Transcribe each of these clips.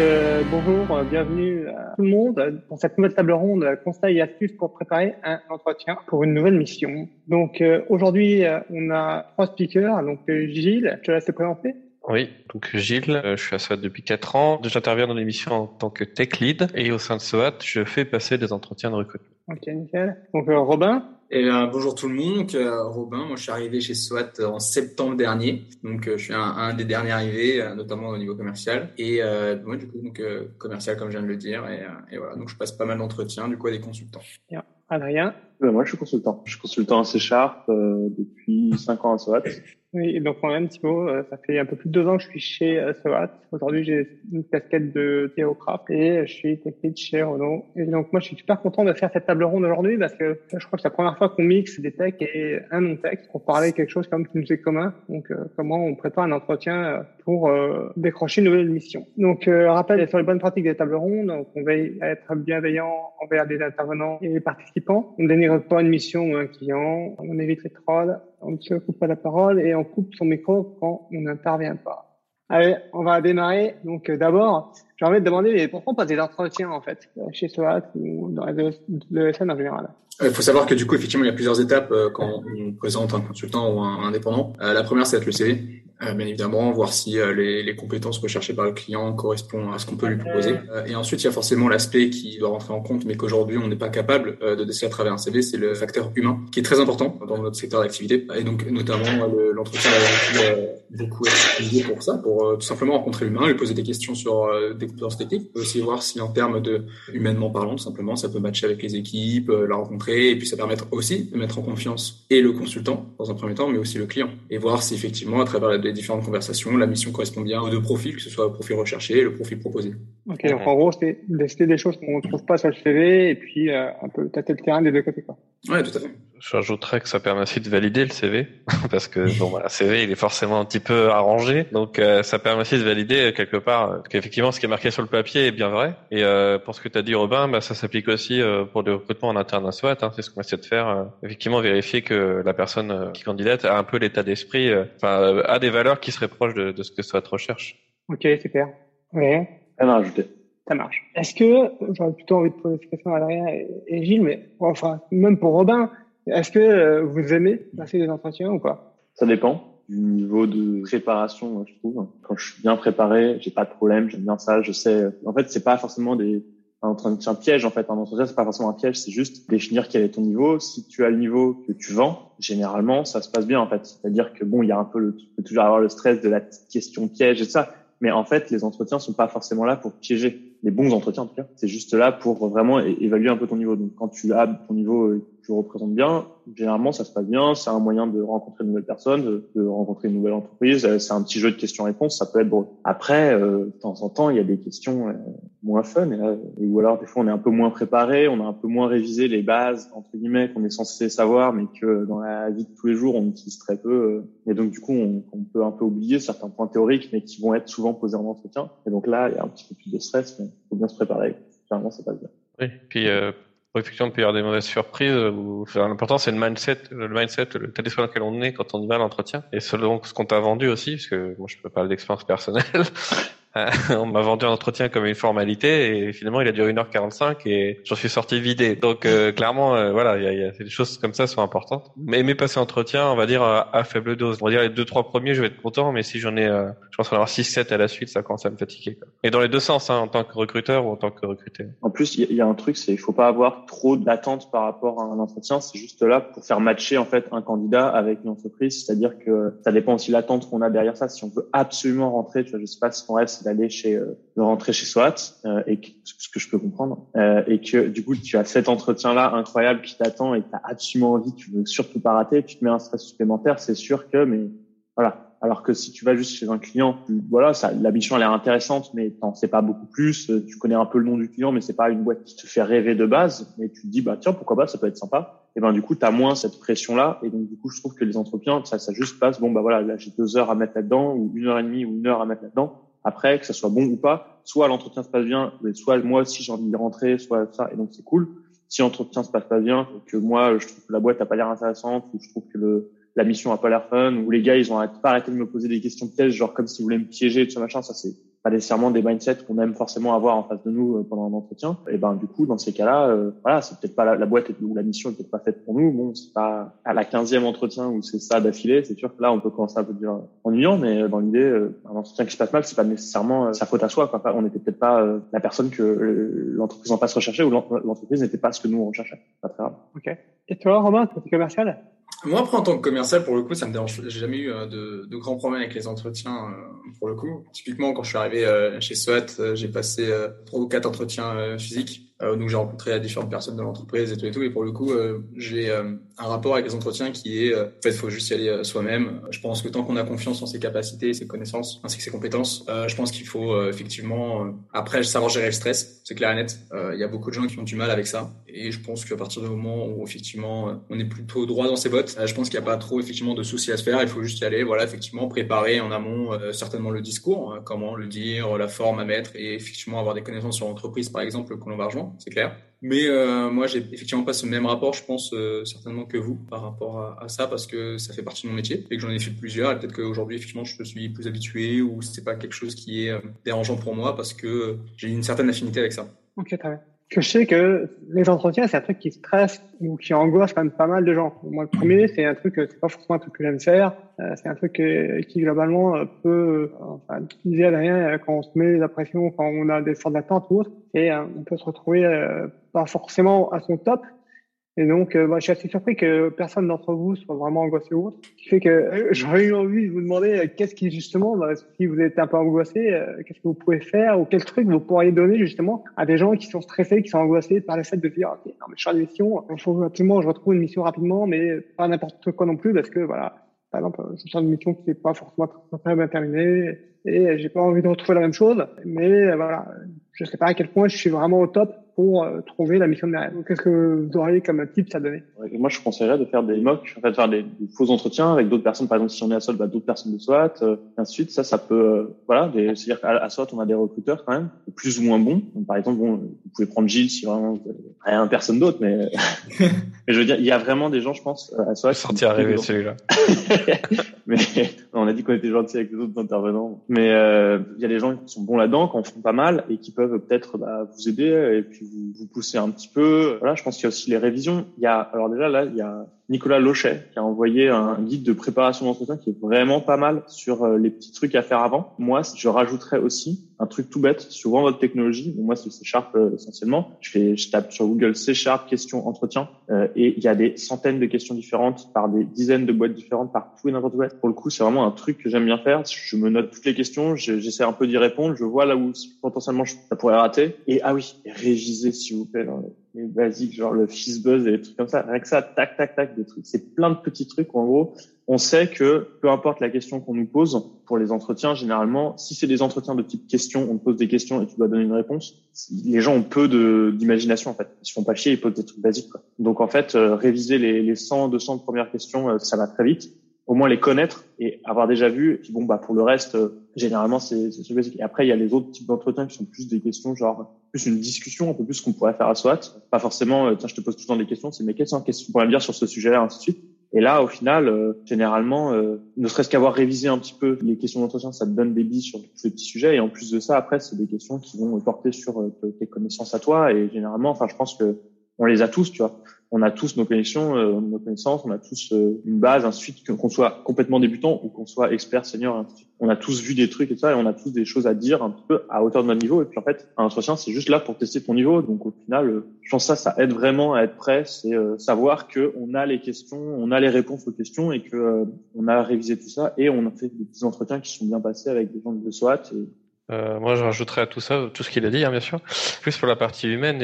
euh, bonjour, euh, bienvenue à tout le monde pour cette nouvelle table ronde euh, conseils et astuces pour préparer un entretien pour une nouvelle mission. Donc euh, aujourd'hui, euh, on a trois speakers. Donc Gilles, je te laisse te présenter. Oui, donc Gilles, euh, je suis à SOAT depuis 4 ans. J'interviens dans l'émission en tant que tech lead et au sein de SOAT, je fais passer des entretiens de recrutement. Ok, nickel. Donc euh, Robin. Et euh, bonjour tout le monde, euh, Robin, moi je suis arrivé chez SWAT en septembre dernier, donc euh, je suis un, un, des derniers arrivés, euh, notamment au niveau commercial, et euh, moi du coup donc euh, commercial comme je viens de le dire, et, et, voilà, donc je passe pas mal d'entretiens du coup à des consultants. Bien. Adrien? moi je suis consultant, je suis consultant en C Sharp depuis 5 ans à SWAT. Oui, donc moi-même, Thibaut, ça fait un peu plus de deux ans que je suis chez euh, SWAT. Aujourd'hui, j'ai une casquette de théocraft et je suis technique chez Renault. Et donc, moi, je suis super content de faire cette table ronde aujourd'hui parce que je crois que c'est la première fois qu'on mixe des techs et un non-tech pour parler quelque chose comme qui nous est commun. Donc, euh, comment on prépare un entretien pour euh, décrocher une nouvelle mission. Donc, euh, rappel sur les bonnes pratiques des tables rondes. Donc, on veille à être bienveillant envers des intervenants et les participants. On dénigre pas une mission ou un client. On évite les trolls. On ne se coupe pas la parole et on coupe son micro quand on n'intervient pas. Allez, on va démarrer. Donc, euh, d'abord, j'ai envie de demander mais pourquoi on passe des entretiens en fait chez SOAT ou dans les SN en général il faut savoir que du coup, effectivement, il y a plusieurs étapes quand on présente un consultant ou un indépendant. La première, c'est être le CV. Euh, bien évidemment, voir si euh, les, les, compétences recherchées par le client correspondent à ce qu'on peut lui proposer. Euh, et ensuite, il y a forcément l'aspect qui doit rentrer en compte, mais qu'aujourd'hui, on n'est pas capable de déceler à travers un CV, c'est le facteur humain, qui est très important dans notre secteur d'activité. Et donc, notamment, l'entretien va beaucoup utilisé pour ça, pour tout simplement rencontrer l'humain, lui poser des questions sur des compétences techniques, aussi voir si en termes de humainement parlant, tout simplement, ça peut matcher avec les équipes, la rencontrer, et puis ça permettre aussi de mettre en confiance et le consultant dans un premier temps, mais aussi le client, et voir si effectivement, à travers les différentes conversations, la mission correspond bien aux deux profils, que ce soit le profil recherché et le profil proposé. Ok, donc en gros, tester des choses qu'on ne trouve pas sur le CV et puis euh, un peu tâter le terrain des deux côtés. Quoi. Ouais, tout à fait. J'ajouterais que ça permet aussi de valider le CV, parce que bon, voilà, CV, il est forcément un petit peu arrangé, donc euh, ça permet aussi de valider euh, quelque part qu'effectivement ce qui est marqué sur le papier est bien vrai. Et euh, pour ce que tu as dit, Robin, bah, ça s'applique aussi euh, pour le recrutement en interne à SWAT. Hein, c'est ce qu'on essaie de faire. Euh, effectivement, vérifier que la personne qui candidate a un peu l'état d'esprit, enfin, a des valeurs qui seraient proches de, de ce que SWAT recherche. Ok, super. Ouais. À rajouter. Ça marche. Est-ce que j'aurais plutôt envie de poser cette question à Adrien et, et Gilles, mais enfin même pour Robin, est-ce que euh, vous aimez passer des entretiens ou pas? Ça dépend du niveau de préparation, je trouve. Quand je suis bien préparé, j'ai pas de problème, j'aime bien ça, je sais. En fait, c'est pas forcément des un entretien piège en fait. Un entretien, c'est pas forcément un piège, c'est juste définir quel est ton niveau. Si tu as le niveau que tu vends, généralement, ça se passe bien en fait. C'est-à-dire que bon, il y a un peu le, tu peux toujours avoir le stress de la question piège et ça. Mais en fait, les entretiens sont pas forcément là pour piéger. Les bons entretiens, en tout cas, c'est juste là pour vraiment évaluer un peu ton niveau. Donc, quand tu as ton niveau, tu représentes bien, généralement, ça se passe bien. C'est un moyen de rencontrer de nouvelles personnes, de, rencontrer une nouvelle entreprise. C'est un petit jeu de questions-réponses. Ça peut être drôle. Après, euh, de temps en temps, il y a des questions euh, moins fun. Et, ou alors, des fois, on est un peu moins préparé, on a un peu moins révisé les bases, entre guillemets, qu'on est censé savoir, mais que dans la vie de tous les jours, on utilise très peu. Et donc, du coup, on, peut un peu oublier certains points théoriques, mais qui vont être souvent posés en entretien. Et donc là, il y a un petit peu plus de stress, mais faut bien se préparer. Généralement, ça passe bien. Oui, puis euh, effectivement, il peut y avoir des mauvaises surprises. Où, enfin, l'important, c'est le mindset, le mindset, le état d'esprit dans lequel on est quand on y va à l'entretien. Et selon ce qu'on t'a vendu aussi, parce que moi, je peux parler d'expérience personnelle. on m'a vendu un entretien comme une formalité et finalement il a duré 1h45 et j'en suis sorti vidé. Donc euh, clairement euh, voilà, il y a, y a, des choses comme ça sont importantes. Mais aimer passer entretien, on va dire à, à, faible dose. On va dire les deux trois premiers, je vais être content, mais si j'en ai, euh, je pense en avoir 6 7 à la suite, ça commence à me fatiguer. Quoi. Et dans les deux sens, hein, en tant que recruteur ou en tant que recruté. En plus, il y, y, a un truc, c'est il faut pas avoir trop d'attentes par rapport à un entretien. C'est juste là pour faire matcher en fait un candidat avec une entreprise. C'est-à-dire que ça dépend aussi de l'attente qu'on a derrière ça. Si on veut absolument rentrer, tu vois, je sais pas si ton rêve d'aller chez de rentrer chez SWAT euh, et que, ce que je peux comprendre euh, et que du coup tu as cet entretien là incroyable qui t'attend et que tu as absolument envie tu veux surtout pas rater tu te mets un stress supplémentaire c'est sûr que mais voilà. Alors que si tu vas juste chez un client tu, voilà ça la mission elle est intéressante mais t'en sais pas beaucoup plus tu connais un peu le nom du client mais c'est pas une boîte qui te fait rêver de base mais tu te dis bah tiens pourquoi pas ça peut être sympa. Et ben du coup tu as moins cette pression là et donc du coup je trouve que les entretiens ça ça juste passe. Bon bah voilà là j'ai deux heures à mettre là-dedans ou une heure et demie ou une heure à mettre là-dedans après, que ça soit bon ou pas, soit l'entretien se passe bien, soit moi aussi j'ai envie de rentrer, soit ça, et donc c'est cool. Si l'entretien se passe pas bien, que moi je trouve que la boîte a pas l'air intéressante, ou je trouve que le, la mission a pas l'air fun, ou les gars ils ont pas arrêté de me poser des questions pièges, genre comme s'ils voulaient me piéger, tout ça machin, ça c'est pas nécessairement des mindsets qu'on aime forcément avoir en face de nous euh, pendant un entretien. Et ben du coup, dans ces cas-là, euh, voilà, c'est peut-être pas la, boîte ou la mission est peut-être pas faite pour nous. Bon, c'est pas à la quinzième entretien où c'est ça d'affilée. C'est sûr que là, on peut commencer à peu dire ennuyant, mais dans l'idée, un entretien qui se passe mal, c'est pas nécessairement sa faute à soi. On n'était peut-être pas la personne que l'entreprise en face recherchait ou l'entreprise n'était pas ce que nous on recherchait. Pas très grave. Ok. Et toi, Romain, côté commercial? Moi, après, en tant que commercial, pour le coup, ça me dérange. J'ai jamais eu euh, de, de, grands problèmes avec les entretiens, euh, pour le coup. Typiquement, quand je suis arrivé euh, chez SWAT, j'ai passé trois ou quatre entretiens physiques donc j'ai rencontré différentes personnes de l'entreprise et tout et tout. Et pour le coup, euh, j'ai euh, un rapport avec les entretiens qui est, en fait, il faut juste y aller soi-même. Je pense que tant qu'on a confiance en ses capacités, ses connaissances, ainsi que ses compétences, je pense qu'il faut effectivement, après, savoir gérer le stress. C'est clair et net. Il y a beaucoup de gens qui ont du mal avec ça. Et je pense qu'à partir du moment où effectivement on est plutôt droit dans ses bottes, je pense qu'il n'y a pas trop effectivement de soucis à se faire. Il faut juste y aller, voilà, effectivement préparer en amont certainement le discours, hein, comment le dire, la forme à mettre, et effectivement avoir des connaissances sur l'entreprise par exemple que l'on va rejoindre c'est clair. Mais euh, moi, j'ai effectivement pas ce même rapport, je pense euh, certainement que vous par rapport à, ça, parce que ça fait partie de mon métier et que j'en ai fait plusieurs. Et peut-être qu'aujourd'hui, effectivement, je suis plus habitué ou c'est pas quelque chose qui est euh, dérangeant pour moi parce que j'ai une certaine affinité avec ça. Ok, très bien que je sais que les entretiens, c'est un truc qui stresse ou qui angoisse quand même pas mal de gens. Moi, le premier, c'est un truc, c'est pas forcément un truc que j'aime faire. Euh, c'est un truc qui, globalement euh, peut, euh, enfin, disait rien quand on se met la pression, quand on a des sortes d'attente ou autre, et on peut se retrouver pas forcément à son top. Et donc, euh, bah, je suis assez surpris que personne d'entre vous soit vraiment angoissé ou autre. Ce qui fait que euh, j'aurais eu envie de vous demander euh, qu'est-ce qui, justement, bah, si vous êtes un peu angoissé, qu'est-ce que vous pouvez faire ou quel truc vous pourriez donner, justement, à des gens qui sont stressés, qui sont angoissés par le fait de dire, OK, non, mais je suis en mission, il faut absolument je retrouve une mission rapidement, mais pas n'importe quoi non plus, parce que, voilà, par exemple, je suis une mission qui n'est pas forcément très bien terminée et j'ai pas envie de retrouver la même chose, mais voilà, je sais pas à quel point je suis vraiment au top pour euh, trouver la mission de mes rêves. Qu'est-ce que vous auriez comme tips à donner? Moi, je conseillerais de faire des mocks, en fait, faire des, faux entretiens avec d'autres personnes. Par exemple, si on est à SWAT, bah, d'autres personnes de SWAT, euh, ainsi de suite. Ça, ça peut, euh, voilà, c'est-à-dire qu'à SWAT, on a des recruteurs quand même, plus ou moins bons. par exemple, bon, vous pouvez prendre Gilles si vraiment rien personne d'autre, mais, mais je veux dire, il y a vraiment des gens, je pense, à SWAT. Sortir arriver celui-là. mais on a dit qu'on était gentil avec les autres intervenants. Mais euh, il y a des gens qui sont bons là-dedans, qui en font pas mal et qui peuvent peut-être bah, vous aider et puis vous, vous pousser un petit peu. Voilà, je pense qu'il y a aussi les révisions. Il y a alors déjà là, il y a Nicolas Lochet qui a envoyé un guide de préparation d'entretien qui est vraiment pas mal sur euh, les petits trucs à faire avant. Moi, je rajouterais aussi un truc tout bête souvent votre technologie. moi, c'est C Sharp euh, essentiellement. Je fais, je tape sur Google C Sharp question entretien euh, et il y a des centaines de questions différentes par des dizaines de boîtes différentes par tout et n'importe quoi. Pour le coup, c'est vraiment un truc que j'aime bien faire. Je me note toutes les questions, j'essaie un peu d'y répondre, je vois là où potentiellement ça pourrait rater. Et ah oui, réviser s'il vous plaît basiques, genre le buzz et des trucs comme ça. Rien que ça, tac, tac, tac, des trucs. C'est plein de petits trucs où, en gros, on sait que peu importe la question qu'on nous pose pour les entretiens, généralement, si c'est des entretiens de type question, on te pose des questions et tu dois donner une réponse. Les gens ont peu d'imagination en fait. Ils se font pas chier, ils posent des trucs basiques. Quoi. Donc en fait, euh, réviser les, les 100, 200 premières questions, euh, ça va très vite au moins les connaître et avoir déjà vu. Et puis bon, bah pour le reste, euh, généralement c'est c'est basique. Et après, il y a les autres types d'entretiens qui sont plus des questions, genre plus une discussion, un peu plus qu'on pourrait faire à SWAT. Pas forcément, euh, tiens, je te pose tout le temps des questions, c'est mes questions, qu'est-ce que tu pourrais me dire sur ce sujet-là, ainsi de suite. Et là, au final, euh, généralement, ne serait-ce qu'avoir révisé un petit peu les questions d'entretien, ça te donne des billes sur tous ces petits sujets. Et en plus de ça, après, c'est des questions qui vont porter sur tes connaissances à toi. Et généralement, enfin, je pense que on les a tous, tu vois on a tous nos connexions, euh, nos connaissances, on a tous euh, une base, ensuite qu'on soit complètement débutant ou qu'on soit expert, senior, On a tous vu des trucs et ça, et on a tous des choses à dire un peu à hauteur de notre niveau. Et puis en fait, un entretien, c'est juste là pour tester ton niveau. Donc au final, euh, je pense que ça, ça aide vraiment à être prêt, c'est savoir que on a les questions, on a les réponses aux questions et que on a révisé tout ça et on a fait des petits entretiens qui sont bien passés avec des gens de SWAT. Moi, je rajouterais à tout ça tout ce qu'il a dit, hein, bien sûr. Plus pour la partie humaine,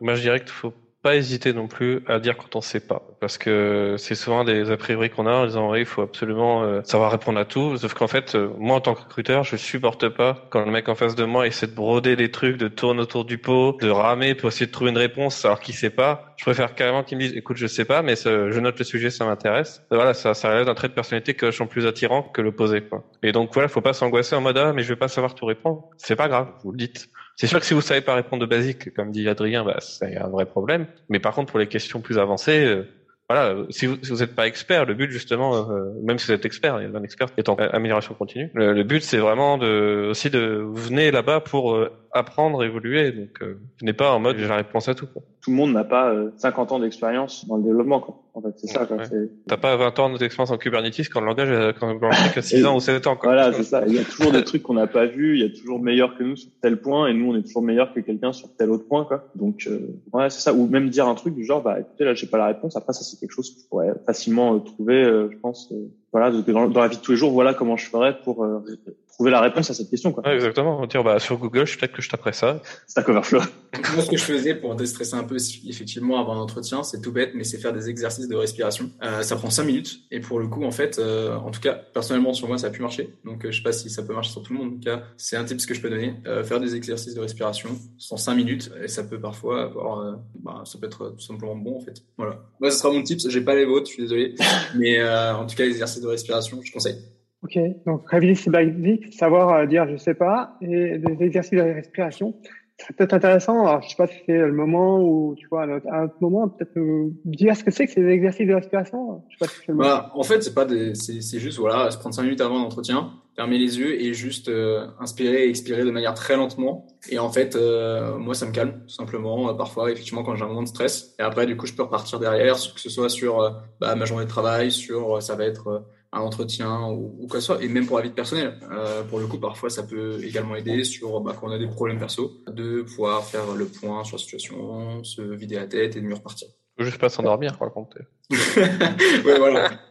moi, je dirais qu'il faut pas hésiter non plus à dire quand on sait pas, parce que c'est souvent des a priori qu'on a en disant oui, il faut absolument euh, savoir répondre à tout, sauf qu'en fait, euh, moi en tant que recruteur, je supporte pas quand le mec en face de moi essaie de broder des trucs, de tourner autour du pot, de ramer pour essayer de trouver une réponse alors qu'il sait pas. Je préfère carrément qu'il me dise écoute, je sais pas, mais je note le sujet, ça m'intéresse. Voilà, ça, ça relève d'un trait de personnalité que je plus attirant que l'opposé, quoi. Et donc voilà, faut pas s'angoisser en mode ah mais je vais pas savoir tout répondre. C'est pas grave, vous le dites. C'est sûr que si vous savez pas répondre de basique, comme dit Adrien, bah, c'est un vrai problème. Mais par contre, pour les questions plus avancées, euh, voilà, si vous n'êtes pas expert, le but justement, euh, même si vous êtes expert, il y a un expert qui est en amélioration continue. Le, but c'est vraiment de aussi de vous venez là-bas pour euh, apprendre, évoluer. Donc, euh, n'ai pas en mode j'ai la réponse à tout. Tout le monde n'a pas 50 euh, ans d'expérience dans le développement. Quoi. En fait, c'est ça. T'as pas 20 ans d'expérience en Kubernetes quand le langage, a, quand le langage a 6 ans ou 7 ans. Quoi. Voilà, c'est ça. Il y a toujours des trucs qu'on n'a pas vus. Il y a toujours meilleur que nous sur tel point, et nous on est toujours meilleur que quelqu'un sur tel autre point. Quoi. Donc, euh, ouais, c'est ça. Ou même dire un truc du genre, bah écoutez, là j'ai pas la réponse. Après, ça c'est quelque chose que je pourrais facilement euh, trouver, je pense. Voilà, dans, dans, la vie de tous les jours, voilà comment je ferais pour trouver la réponse à cette question. Quoi. Ouais, exactement. Dire, bah, sur Google, peut-être que je taperai ça. Stack Overflow. Moi, ce que je faisais pour déstresser un peu, effectivement, avant l'entretien, c'est tout bête, mais c'est faire des exercices de respiration. Euh, ça prend cinq minutes. Et pour le coup, en fait, euh, en tout cas, personnellement, sur moi, ça a pu marcher. Donc, euh, je sais pas si ça peut marcher sur tout le monde. En tout cas, c'est un tip que je peux donner. Euh, faire des exercices de respiration sont cinq minutes. Et ça peut parfois avoir, euh, bah, ça peut être tout simplement bon, en fait. Voilà. Moi, ce sera mon tip. J'ai pas les vôtres, je suis désolé. mais en tout cas, les exercices de respiration, je conseille. Ok, donc réviser ses savoir euh, dire je sais pas, et des exercices de respiration. C'est peut-être intéressant. Alors, je sais pas si c'est le moment ou tu vois à un autre moment, peut-être nous dire ce que c'est que ces exercices de respiration. Je sais pas si le bah, en fait, c'est pas c'est, juste voilà, se prendre cinq minutes avant l'entretien, fermer les yeux et juste euh, inspirer et expirer de manière très lentement. Et en fait, euh, moi, ça me calme tout simplement. parfois, effectivement, quand j'ai un moment de stress. Et après, du coup, je peux repartir derrière, que ce soit sur bah, ma journée de travail, sur ça va être un entretien ou, ou, quoi que ce soit, et même pour la vie personnelle. Euh, pour le coup, parfois, ça peut également aider sur bah, quand on a des problèmes perso, de pouvoir faire le point sur la situation, se vider la tête et de mieux repartir. Faut juste pas s'endormir, quoi, compter.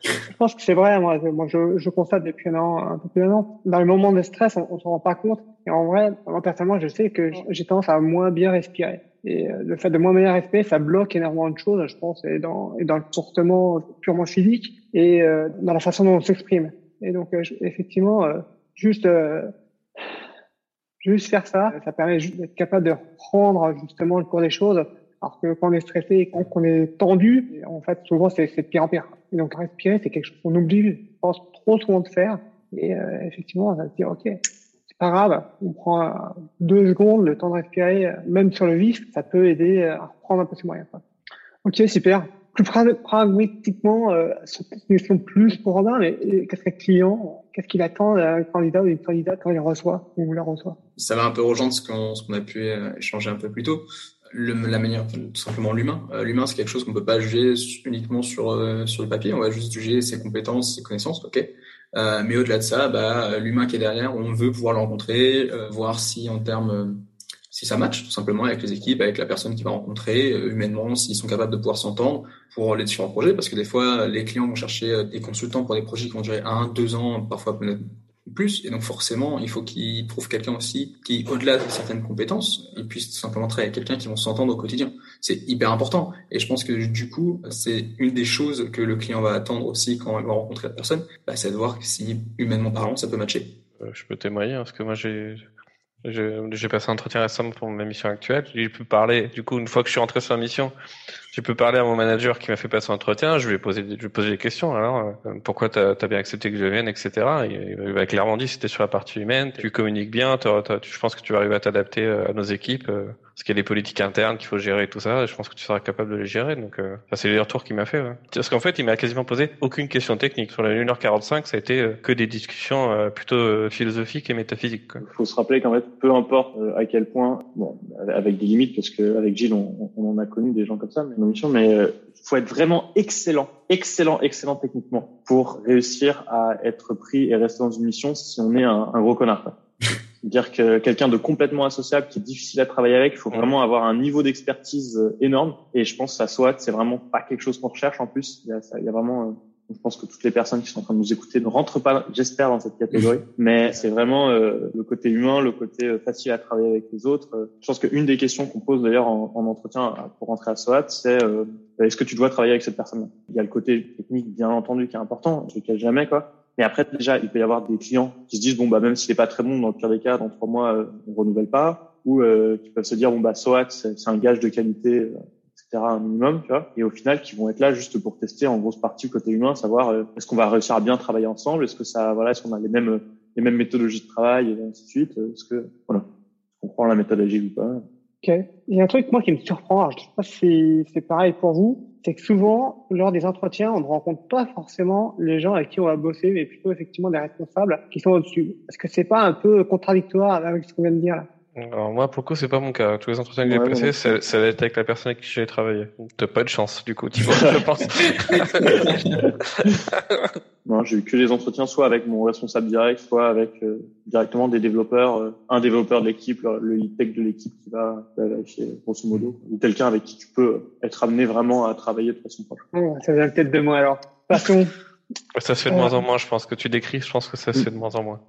Je pense que c'est vrai, moi, je, je constate depuis un an, un peu plus d'un an, dans les moments de stress, on, on s'en rend pas compte. Et en vrai, moi personnellement, je sais que j'ai tendance à moins bien respirer. Et euh, le fait de moins bien respirer, ça bloque énormément de choses, je pense, et dans, et dans le comportement purement physique et euh, dans la façon dont on s'exprime. Et donc, euh, effectivement, juste juste faire ça, ça permet d'être capable de reprendre justement le cours des choses. Alors que quand on est stressé et quand on est tendu, en fait, souvent c'est de pire en pire. Et donc respirer, c'est quelque chose qu'on oublie, je pense, trop souvent de faire. Et effectivement, on va se dire, ok, pas grave, on prend deux secondes, le temps de respirer, même sur le vif, ça peut aider à reprendre un peu ses moyens. Ok, super. Plus pragmatiquement, euh, c'est une question plus pour Robin, mais qu'est-ce qu'un client, qu'est-ce qu'il attend d'un candidat ou d'une candidate quand il reçoit ou la reçoit? Ça va un peu rejoindre ce qu'on a pu euh, échanger un peu plus tôt. Le, la manière, tout simplement l'humain. Euh, l'humain, c'est quelque chose qu'on peut pas juger uniquement sur euh, sur le papier. On va juste juger ses compétences, ses connaissances, ok. Euh, mais au-delà de ça, bah, l'humain qui est derrière, on veut pouvoir le rencontrer, euh, voir si en termes euh, si ça match tout simplement avec les équipes, avec la personne qui va rencontrer, humainement, s'ils sont capables de pouvoir s'entendre pour les différents projets, parce que des fois, les clients vont chercher des consultants pour des projets qui vont durer un, deux ans, parfois plus. Et donc forcément, il faut qu'il trouve quelqu'un aussi qui, au-delà de certaines compétences, il puisse tout simplement travailler avec quelqu'un qui vont s'entendre au quotidien. C'est hyper important. Et je pense que du coup, c'est une des choses que le client va attendre aussi quand il va rencontrer la personne, bah, c'est de voir si humainement parlant, ça peut matcher. Euh, je peux témoigner hein, parce que moi j'ai j'ai passé un entretien récemment pour ma mission actuelle. J'ai pu parler, du coup, une fois que je suis rentré sur la mission, j'ai pu parler à mon manager qui m'a fait passer l'entretien. Je lui ai je lui ai posé des questions. Alors, euh, pourquoi t'as as bien accepté que je vienne, etc. il m'a clairement dit c'était sur la partie humaine. Tu communiques bien. je pense que tu vas arriver à t'adapter euh, à nos équipes. Euh, parce qu'il y a des politiques internes qu'il faut gérer et tout ça. Je pense que tu seras capable de les gérer. Donc, euh, c'est les retours qu'il m'a fait. Parce qu'en fait, il m'a quasiment posé aucune question technique. Sur la 1h45, ça a été euh, que des discussions plutôt philosophiques et métaphysiques. Il faut se rappeler qu'en fait, peu importe à quel point, bon, avec des limites, parce qu'avec Gilles, on, on, en a connu des gens comme ça, mais il faut être vraiment excellent, excellent, excellent techniquement pour réussir à être pris et rester dans une mission si on est un, un gros connard dire que quelqu'un de complètement associable qui est difficile à travailler avec, il faut vraiment avoir un niveau d'expertise euh, énorme. Et je pense que ça soit, c'est vraiment pas quelque chose qu'on recherche en plus. Il y a, il y a vraiment, euh, je pense que toutes les personnes qui sont en train de nous écouter ne rentrent pas, j'espère, dans cette catégorie. Mais c'est vraiment euh, le côté humain, le côté facile à travailler avec les autres. Je pense qu'une des questions qu'on pose d'ailleurs en, en, entretien pour rentrer à SOAT, c'est est-ce que tu dois travailler avec cette personne-là? Il y a le côté technique, bien entendu, qui est important, je le cache jamais, quoi. Mais après, déjà, il peut y avoir des clients qui se disent, bon, bah, même s'il n'est pas très bon, dans le pire des cas, dans trois mois, euh, on renouvelle pas. Ou euh, qui peuvent se dire, bon, bah, SOAT, c'est un gage de qualité, euh, un minimum, tu vois. Et au final, qui vont être là juste pour tester en grosse partie côté humain, savoir euh, est-ce qu'on va réussir à bien travailler ensemble, est-ce que ça, voilà, est-ce qu'on a les mêmes les mêmes méthodologies de travail, et ainsi de suite? Est-ce que, voilà, on comprend la méthode agile ou pas? Ok. Il y a un truc, moi, qui me surprend. je ne sais pas si c'est pareil pour vous c'est que souvent, lors des entretiens, on ne rencontre pas forcément les gens avec qui on va bosser, mais plutôt effectivement des responsables qui sont au-dessus. Est-ce que c'est pas un peu contradictoire avec ce qu'on vient de dire là alors moi, pour le coup, c'est pas mon cas. Tous les entretiens que j'ai passés, ça, ça être avec la personne avec qui j'ai travaillé. T'as pas de chance, du coup, tu vois, je pense. non, j'ai eu que des entretiens, soit avec mon responsable direct, soit avec euh, directement des développeurs, euh, un développeur de l'équipe, le, lead tech de l'équipe qui va, vérifier, grosso modo, ou quelqu'un avec qui tu peux être amené vraiment à travailler de façon proche. ça vient peut-être de moi alors. Passons ça se fait de moins en moins, je pense que tu décris, je pense que ça se fait de moins en moins.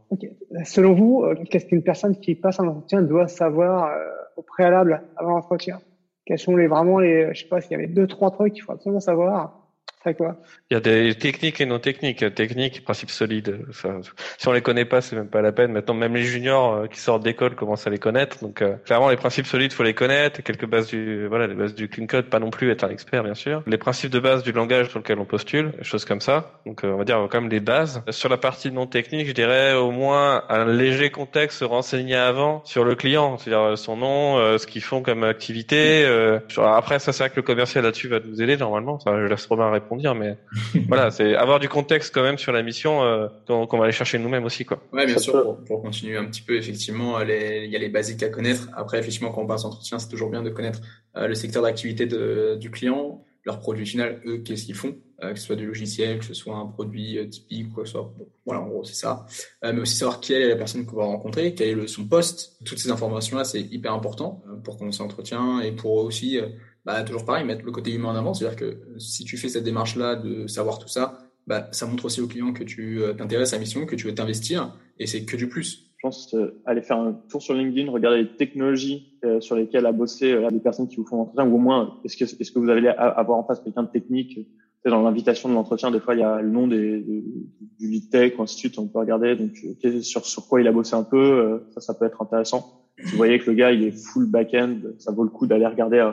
Selon vous, euh, qu'est-ce qu'une personne qui passe un entretien doit savoir euh, au préalable avant l'entretien? Quels sont les vraiment les, je sais pas, s'il y avait deux trois trucs qu'il faut absolument savoir il y a des techniques et non techniques. Techniques, principes solides. si on les connaît pas, c'est même pas la peine. Maintenant, même les juniors euh, qui sortent d'école commencent à les connaître. Donc, euh, clairement, les principes solides, faut les connaître. Quelques bases du, voilà, les bases du clean code, pas non plus être un expert, bien sûr. Les principes de base du langage sur lequel on postule, choses comme ça. Donc, euh, on va dire quand même les bases. Sur la partie non technique, je dirais au moins un léger contexte, se renseigner avant sur le client, c'est-à-dire son nom, ce qu'ils font comme activité. après, ça, c'est vrai que le commercial là-dessus va nous aider normalement. Ça, je laisse Romain répondre dire, mais voilà, c'est avoir du contexte quand même sur la mission euh, qu'on va aller chercher nous-mêmes aussi, quoi. Ouais, bien sûr. Pour, continuer un petit peu, effectivement, il y a les basiques à connaître. Après, effectivement, quand on passe entretien, c'est toujours bien de connaître euh, le secteur d'activité du client, leur produit final, eux, qu'est-ce qu'ils font, euh, que ce soit du logiciel, que ce soit un produit typique, quoi que ce soit. voilà, en gros, c'est ça. mais aussi savoir qui est la personne qu'on va rencontrer, quel est le, son poste. Toutes ces informations-là, c'est hyper important pour commencer l'entretien et pour aussi bah, toujours pareil, mettre le côté humain en avant. C'est-à-dire que si tu fais cette démarche-là de savoir tout ça, bah, ça montre aussi au client que tu euh, t'intéresses à la mission, que tu veux t'investir, et c'est que du plus. Je pense euh, aller faire un tour sur LinkedIn, regarder les technologies euh, sur lesquelles a bossé euh, des personnes qui vous font l'entretien, ou au moins est-ce que est-ce que vous allez avoir en face quelqu'un de technique dans l'invitation de l'entretien, des fois, il y a le nom des, du lead tech, ou ainsi de suite. On peut regarder donc sur, sur quoi il a bossé un peu. ça, ça peut être intéressant. Si vous voyez que le gars, il est full back-end, ça vaut le coup d'aller regarder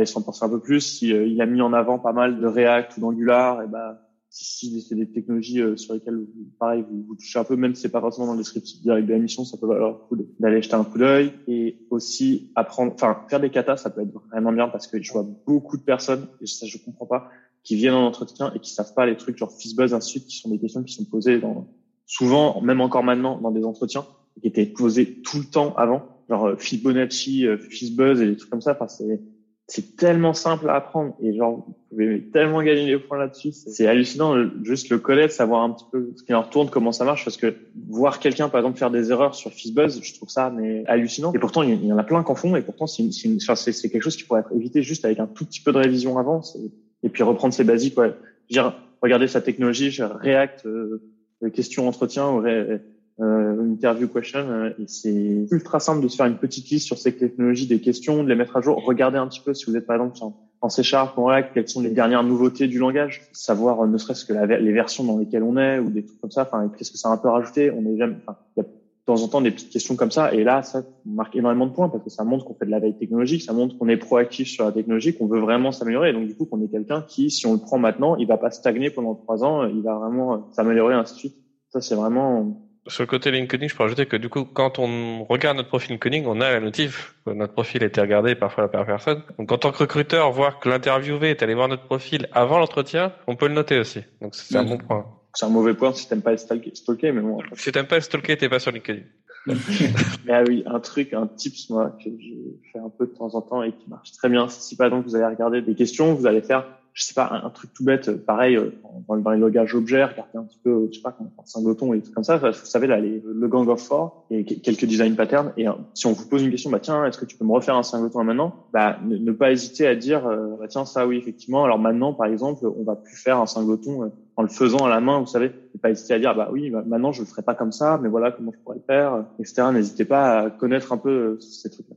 il s'en pense un peu plus. Si euh, il a mis en avant pas mal de React ou d'Angular, et ben si, si c'est des technologies euh, sur lesquelles pareil vous, touchez un peu, même si c'est pas forcément dans le descriptif direct de la mission, ça peut valoir le coup d'aller jeter un coup d'œil et aussi apprendre, enfin faire des katas, ça peut être vraiment bien parce que je vois beaucoup de personnes et ça je comprends pas qui viennent en entretien et qui savent pas les trucs genre Fizzbuzz ainsi de qui sont des questions qui sont posées dans souvent même encore maintenant dans des entretiens qui étaient posées tout le temps avant genre euh, Fibonacci, Fizzbuzz et des trucs comme ça. Enfin c'est c'est tellement simple à apprendre et genre vous pouvez tellement gagner des points là-dessus. C'est hallucinant juste le connaître, savoir un petit peu ce qui en retourne, comment ça marche parce que voir quelqu'un par exemple faire des erreurs sur Fizzbuzz, je trouve ça mais hallucinant. Et pourtant il y en a plein qu'en font et pourtant c'est quelque chose qui pourrait être évité juste avec un tout petit peu de révision avant et puis reprendre ses basiques ouais. Dire regarder sa technologie, React euh, question entretien ou euh, interview question. Euh, c'est ultra simple de se faire une petite liste sur ces technologies, des questions, de les mettre à jour. Regardez un petit peu si vous êtes par exemple en C Sharp, en React, quelles sont les dernières nouveautés du langage, savoir euh, ne serait-ce que la, les versions dans lesquelles on est ou des trucs comme ça. Enfin, qu'est-ce que ça a un peu rajouté On est jamais. Enfin, y a de temps en temps des petites questions comme ça. Et là, ça marque énormément de points parce que ça montre qu'on fait de la veille technologique, ça montre qu'on est proactif sur la technologie, qu'on veut vraiment s'améliorer. Et donc du coup, qu'on est quelqu'un qui, si on le prend maintenant, il va pas stagner pendant trois ans, il va vraiment s'améliorer ainsi de suite. Ça, c'est vraiment sur le côté LinkedIn, je peux rajouter que du coup, quand on regarde notre profil LinkedIn, on a la notif que notre profil a été regardé parfois par personne. Donc, en tant que recruteur, voir que l'interviewé est allé voir notre profil avant l'entretien, on peut le noter aussi. Donc, c'est un bon point. C'est un mauvais point si t'aimes pas stalker, mais bon. Si t'aimes pas stalker, t'es pas sur LinkedIn. mais ah oui, un truc, un tips, moi, que je fais un peu de temps en temps et qui marche très bien. Si par exemple vous allez regarder des questions, vous allez faire je sais pas, un, truc tout bête, pareil, euh, dans, dans les logages objets, regarder un petit peu, je sais pas, un singleton et tout comme ça. Vous savez, là, les, le Gang of Four et quelques design patterns. Et euh, si on vous pose une question, bah tiens, est-ce que tu peux me refaire un singleton maintenant? Bah, ne, pas hésiter à dire, euh, bah tiens, ça oui, effectivement. Alors maintenant, par exemple, on va plus faire un singleton en le faisant à la main, vous savez. Ne pas hésiter à dire, bah oui, bah, maintenant je le ferai pas comme ça, mais voilà comment je pourrais le faire, etc. N'hésitez pas à connaître un peu ces trucs-là.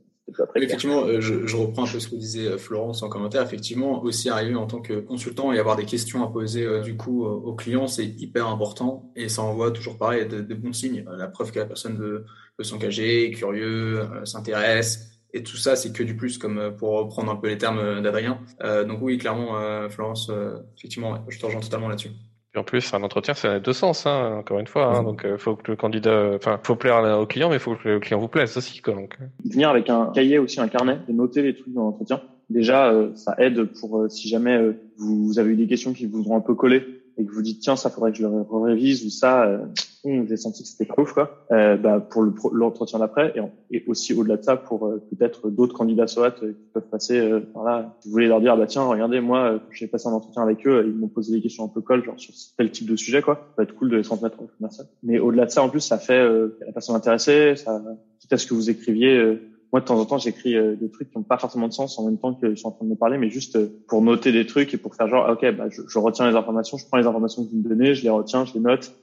Effectivement, euh, je, reprends un peu ce que disait euh, Florence en commentaire. Effectivement, aussi arriver en tant que consultant et avoir des questions à poser euh, du coup aux clients, c'est hyper important et ça envoie toujours pareil de, bons signes. La preuve que la personne veut, s'engager, curieux, s'intéresse. Et tout ça, c'est que du plus, comme pour reprendre un peu les termes d'Adrien. donc oui, clairement, Florence, effectivement, je te rejoins totalement là-dessus en plus, un entretien, c'est dans deux sens, hein, encore une fois. Hein, donc, il euh, faut que le candidat, enfin, faut plaire au client, mais faut que le client vous plaise aussi. Quoi, donc. Venir avec un cahier aussi, un carnet, et noter les trucs dans l'entretien. déjà, ça aide pour si jamais vous, avez eu des questions qui vous ont un peu collé et que vous dites tiens ça faudrait que je le révise ou ça euh, vous avez senti que c'était pas ouf quoi. Euh, bah, pour l'entretien d'après et, aussi au-delà de ça pour euh, peut-être d'autres candidats SOAT euh, qui peuvent passer euh, par là. Vous voulez leur dire bah tiens regardez moi quand j'ai passé un entretien avec eux ils m'ont posé des questions un peu colle genre sur tel type de sujet quoi. Ça va être cool de les transmettre au commercial mais au-delà de ça en plus ça fait la personne intéressée ça quitte à ce que vous écriviez moi de temps en temps j'écris euh, des trucs qui n'ont pas forcément de sens en même temps que je suis en train de me parler mais juste euh, pour noter des trucs et pour faire genre ok bah je, je, retiens les informations je prends les informations que vous me donnez je les retiens je les note.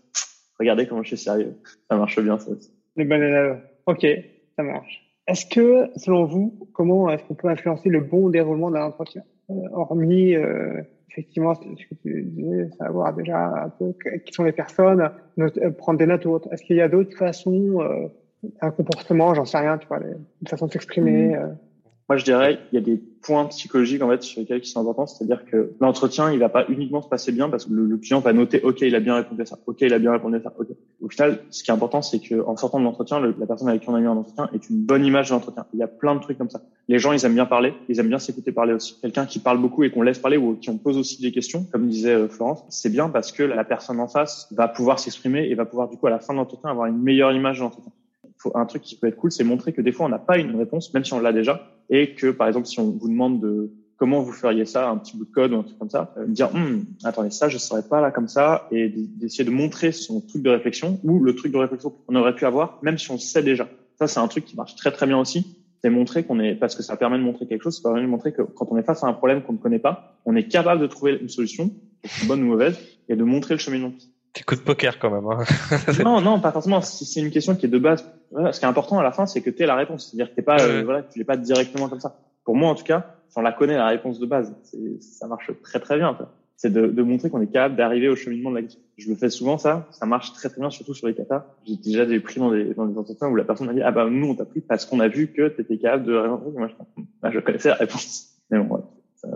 Regardez comment je suis sérieux. Ça marche bien ça aussi. Le bon ok ça marche. Est-ce que selon vous comment est-ce qu'on peut influencer le bon déroulement d'un entretien? Euh, hormis euh, effectivement ce que tu disais savoir déjà un peu qui sont les personnes prendre des notes ou autre. Est-ce qu'il y a d'autres façons un comportement, j'en sais rien, tu vois, une façon de s'exprimer. Mm. Euh. Moi, je dirais, il y a des points psychologiques en fait sur lesquels qui sont importants, c'est-à-dire que l'entretien, il va pas uniquement se passer bien parce que le, client va noter, ok, il a bien répondu à ça, ok, il a bien répondu à ça, ok. Au final, ce qui est important, c'est que en sortant de l'entretien, la personne avec qui on a eu un entretien est une bonne image de l'entretien. Il y a plein de trucs comme ça. Les gens, ils aiment bien parler, ils aiment bien s'écouter parler aussi. Quelqu'un qui parle beaucoup et qu'on laisse parler ou qui on pose aussi des questions, comme disait euh, Florence, c'est bien parce que la personne en face va pouvoir s'exprimer et va pouvoir du coup à la fin de l'entretien avoir une meilleure image de l'entretien un truc qui peut être cool, c'est montrer que des fois on n'a pas une réponse, même si on l'a déjà, et que par exemple si on vous demande de comment vous feriez ça, un petit bout de code ou un truc comme ça, euh, dire hum, attendez ça je serais pas là comme ça, et d'essayer de montrer son truc de réflexion ou le truc de réflexion qu'on aurait pu avoir, même si on sait déjà. Ça c'est un truc qui marche très très bien aussi. C'est montrer qu'on est parce que ça permet de montrer quelque chose, ça permet de montrer que quand on est face à un problème qu'on ne connaît pas, on est capable de trouver une solution, bonne ou mauvaise, et de montrer le cheminement. Petit coup de poker quand même. Hein. non, non, pas forcément. C'est une question qui est de base. Ce qui est important à la fin, c'est que tu aies la réponse. C'est-à-dire que t'es pas, euh, voilà, tu l'es pas directement comme ça. Pour moi, en tout cas, si on la connaît la réponse de base, ça marche très très bien. C'est de, de, montrer qu'on est capable d'arriver au cheminement de la question. Je le fais souvent ça, ça marche très très bien, surtout sur les katas. J'ai déjà des prix dans des, dans des entretiens où la personne m'a dit ah bah nous on t'a pris parce qu'on a vu que tu étais capable de. Moi je, bah, je connaissais la réponse. Mais bon,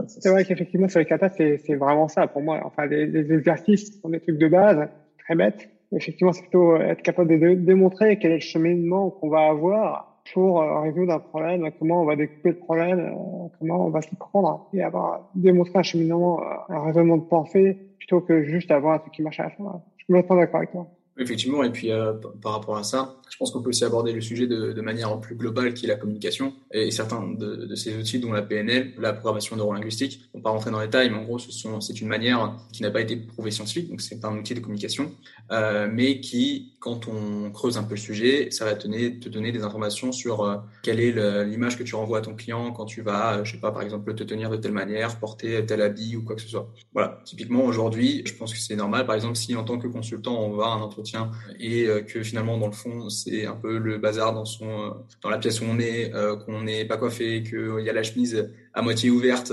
c'est vrai qu'effectivement, sur les katas, c'est vraiment ça pour moi. Enfin, les, les, exercices sont des trucs de base, très bêtes. Effectivement, c'est plutôt être capable de démontrer quel est le cheminement qu'on va avoir pour euh, résoudre un problème, comment on va découper le problème, euh, comment on va s'y prendre et avoir démontré un cheminement, euh, un raisonnement de pensée plutôt que juste avoir un truc qui marche à la fin. Je suis complètement d'accord avec toi. Effectivement, et puis euh, par rapport à ça, je pense qu'on peut aussi aborder le sujet de, manière plus globale qui est la communication et certains de, ces outils dont la PNL, la programmation neurolinguistique. On va pas rentrer dans les détails, mais en gros, c'est une manière qui n'a pas été prouvée scientifique, donc c'est un outil de communication, euh, mais qui, quand on creuse un peu le sujet, ça va te donner, des informations sur euh, quelle est l'image que tu renvoies à ton client quand tu vas, je sais pas, par exemple, te tenir de telle manière, porter tel habit ou quoi que ce soit. Voilà. Typiquement aujourd'hui, je pense que c'est normal. Par exemple, si en tant que consultant on va à un entretien et euh, que finalement dans le fond c'est un peu le bazar dans son euh, dans la pièce où on est, euh, qu'on n'est pas coiffé, qu'il y a la chemise à moitié ouverte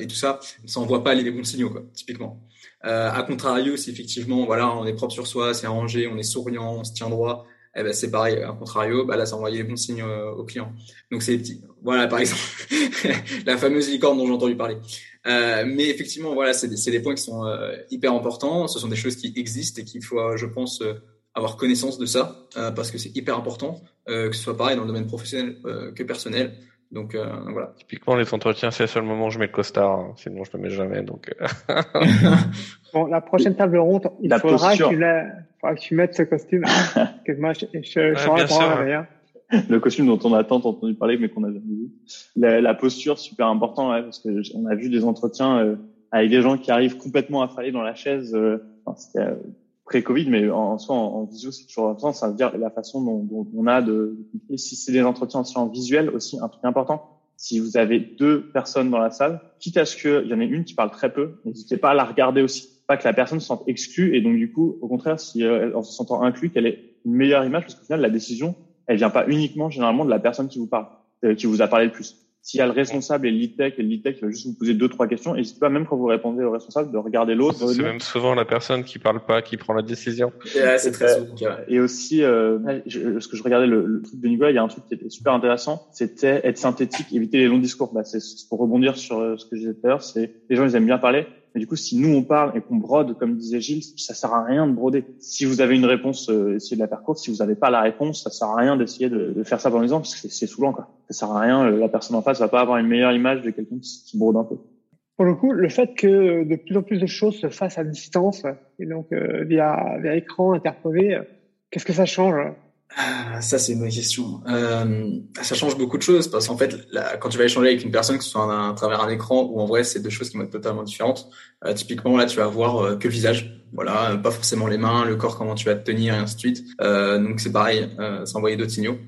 et tout ça, ça envoie pas les bons signaux quoi, typiquement. Euh, à contrario, si effectivement, voilà, on est propre sur soi, c'est rangé, on est souriant, on se tient droit, eh ben c'est pareil. À contrario, bah là, ça envoie les bons signes au client. Donc c'est. Voilà, par exemple, la fameuse licorne dont j'ai entendu parler. Euh, mais effectivement, voilà, c'est des, des, points qui sont euh, hyper importants. Ce sont des choses qui existent et qu'il faut, euh, je pense, avoir connaissance de ça parce que c'est hyper important, que ce soit pareil dans le domaine professionnel que personnel. Donc voilà. Typiquement, les entretiens, c'est le seul moment où je mets le costard. Hein. Sinon, je le mets jamais. Donc. bon, la prochaine table ronde, il faudra que, tu la... faudra que, tu mettes ce costume. que moi, je, je, je, je le costume dont on a tant entendu parler mais qu'on a jamais vu. La, la posture super important ouais, parce que on a vu des entretiens euh, avec des gens qui arrivent complètement affalés dans la chaise. Euh, enfin, C'était euh, pré-Covid, mais en, soi en, en visio c'est toujours important. Ça veut dire la façon dont, on a de. Et si c'est des entretiens aussi en visuel aussi un truc important. Si vous avez deux personnes dans la salle, quitte à ce qu'il y en ait une qui parle très peu, n'hésitez pas à la regarder aussi. Pas que la personne se sente exclue et donc du coup, au contraire, si elle, en se sentant inclus, qu'elle ait une meilleure image parce qu'au final, la décision, elle vient pas uniquement généralement de la personne qui vous parle, euh, qui vous a parlé le plus. S'il y a le responsable et tech, et tech va juste vous poser deux, trois questions, n'hésitez pas, même quand vous répondez au responsable, de regarder l'autre. C'est même souvent la personne qui parle pas, qui prend la décision. c'est très souvent. Et aussi, euh, ce que je regardais le, le, truc de Nicolas, il y a un truc qui était super intéressant, c'était être synthétique, éviter les longs discours. Bah, c'est pour rebondir sur euh, ce que je disais tout à l'heure, c'est les gens ils aiment bien parler, Mais du coup, si nous on parle et qu'on brode, comme disait Gilles, ça sert à rien de broder. Si vous avez une réponse, euh, essayez de la faire courte. Si vous n'avez pas la réponse, ça sert à rien d'essayer de, faire ça pendant les ans parce que c'est saoulant quoi. Ça sert à rien. La personne en face va pas avoir une meilleure image de quelqu'un qui, brode un peu. Pour le coup, le fait que de plus en plus de choses se fassent à distance et donc euh, via, via écran interposé, qu'est-ce que ça change? Ah, ça c'est une bonne question. Euh, ça change beaucoup de choses parce qu'en fait, là, quand tu vas échanger avec une personne, que ce soit à, travers un écran ou en vrai, c'est deux choses qui vont être totalement différentes. Euh, typiquement, là, tu vas voir euh, que le visage, voilà, pas forcément les mains, le corps, comment tu vas te tenir et ainsi de suite. Euh, donc c'est pareil, euh, envoyer d'autres signaux.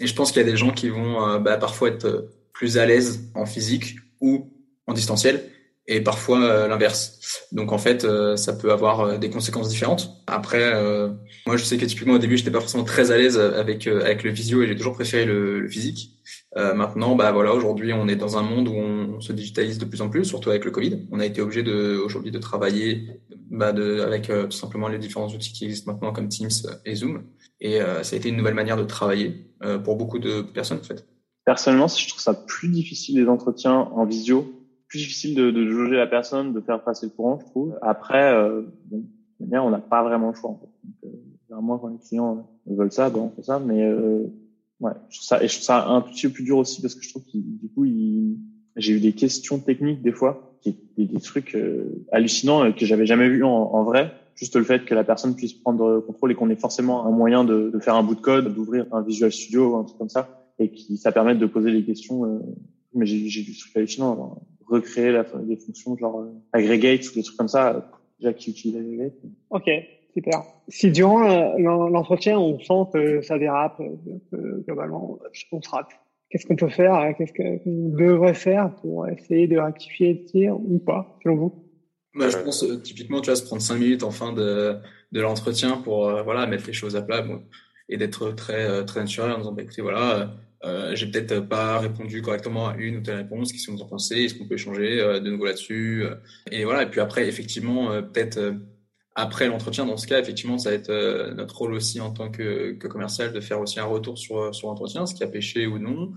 Et je pense qu'il y a des gens qui vont bah, parfois être plus à l'aise en physique ou en distanciel et parfois euh, l'inverse. Donc en fait, euh, ça peut avoir euh, des conséquences différentes. Après, moi je sais que typiquement au début, j'étais pas forcément très à l'aise avec avec le visio et j'ai toujours préféré le, physique. maintenant, bah voilà, aujourd'hui, on est dans un monde où on se digitalise de plus en plus, surtout avec le Covid. On a été obligé de aujourd'hui de travailler bah, de, avec tout simplement les différents outils qui existent maintenant comme Teams et Zoom. Et ça a été une nouvelle manière de travailler pour beaucoup de personnes en fait. Personnellement, je trouve ça plus difficile les entretiens en visio plus difficile de, de jauger la personne, de faire passer le courant, je trouve. Après, euh, bon, on n'a pas vraiment le choix. En fait. Donc, euh, quand les clients veulent ça, bon, on fait ça. Mais euh, ouais, je trouve ça, et je trouve ça un petit peu plus dur aussi parce que je trouve que du coup, j'ai eu des questions techniques des fois, qui des, des trucs euh, hallucinants euh, que j'avais jamais vu en, en, vrai. Juste le fait que la personne puisse prendre contrôle et qu'on ait forcément un moyen de, de faire un bout de code, d'ouvrir un Visual Studio, un truc comme ça, et qui ça permette de poser des questions. Euh, mais j'ai, j'ai du truc hallucinant recréer la, des fonctions genre euh, aggregate ou des trucs comme ça, déjà qui utilisent aggregate. Ok, super. Si durant euh, l'entretien on sent que ça dérape, que globalement on se rate, qu'est-ce qu'on peut faire Qu'est-ce qu'on devrait faire pour essayer de rectifier le tir ou pas, selon vous? Bah, je pense euh, typiquement, tu vas se prendre cinq minutes en fin de, de l'entretien pour voilà mettre les choses à plat bon, et d'être très très naturel en disant bah, écoutez voilà euh, j'ai peut-être pas répondu correctement à une ou telle réponse. Qu'est-ce que vous en pensez? Est-ce qu'on peut échanger euh, de nouveau là-dessus? Euh, Et voilà. Et puis après, effectivement, euh, peut-être après l'entretien, dans ce cas, effectivement, ça va être notre rôle aussi en tant que, que, commercial de faire aussi un retour sur sur l'entretien, ce qui a pêché ou non.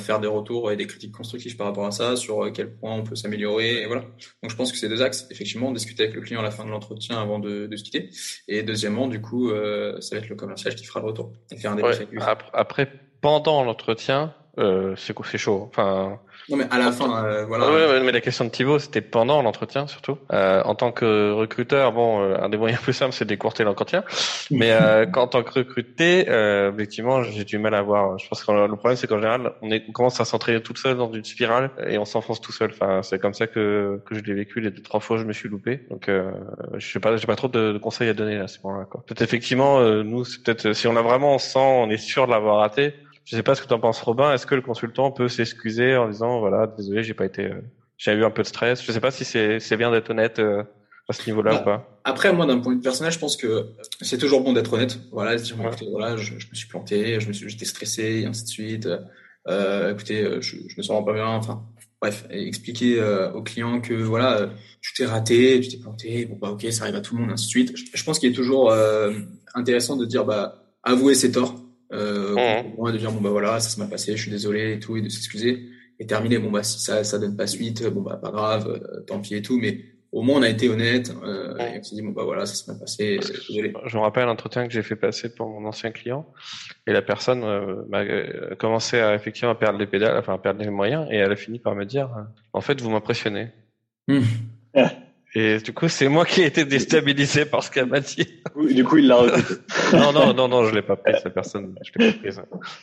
faire des retours et des critiques constructives par rapport à ça, sur quel point on peut s'améliorer, et voilà. Donc je pense que c'est deux axes, effectivement, discuter avec le client à la fin de l'entretien avant de, de se quitter, et deuxièmement, du coup, ça va être le commercial qui fera le retour et faire un débrief avec lui. Après, pendant l'entretien, euh, c'est c'est chaud. Enfin. Non mais à la fin, euh, voilà. Ouais, mais la question de Thibaut, c'était pendant l'entretien surtout. Euh, en tant que recruteur, bon, euh, un des moyens plus simples, c'est d'écourter l'entretien. Mais euh, en tant que recruté, euh, effectivement, j'ai du mal à voir. Je pense que le problème, c'est qu'en général, on, est, on commence à s'entraîner tout seul dans une spirale et on s'enfonce tout seul. Enfin, c'est comme ça que que je l'ai vécu les deux trois fois où je me suis loupé. Donc, euh, je sais pas, j'ai pas trop de, de, conseils à donner à ce moment-là. Peut-être effectivement, nous, c'est peut-être si on a vraiment on sent, on est sûr de l'avoir raté je sais pas ce que tu en penses, Robin. Est-ce que le consultant peut s'excuser en disant voilà, désolé, j'ai pas été, euh, j'ai eu un peu de stress. Je sais pas si c'est c'est bien d'être honnête euh, à ce niveau-là ou pas. Après, moi, d'un point de vue personnel, je pense que c'est toujours bon d'être honnête. Voilà, dire voilà, je, me suis planté, je me suis, j'étais stressé, et ainsi de suite. Euh, écoutez, je, je me sens pas bien. Enfin, bref, expliquer euh, au client que voilà, tu t'es raté, tu t'es planté. Bon bah ok, ça arrive à tout le monde, ainsi de suite. Je, je pense qu'il est toujours intéressant de dire bah avouer ses torts euh, mmh. de dire bon bah voilà ça se m'a passé je suis désolé et tout et de s'excuser. Et terminer bon bah si ça ça donne pas suite. Bon bah pas grave euh, tant pis et tout. Mais au moins on a été honnête euh, et on s'est dit bon bah voilà ça se m'a passé désolé. je me rappelle l'entretien que j'ai fait passer pour mon ancien client. Et la personne euh, m'a euh, commencé à effectivement à perdre les pédales enfin à perdre les moyens. Et elle a fini par me dire en fait vous m'impressionnez. Mmh. Et du coup, c'est moi qui ai été déstabilisé par ce qu'elle m'a dit. Du coup, il l'a non, non, non, non, je l'ai pas pris, cette personne. Je l'ai pas prise.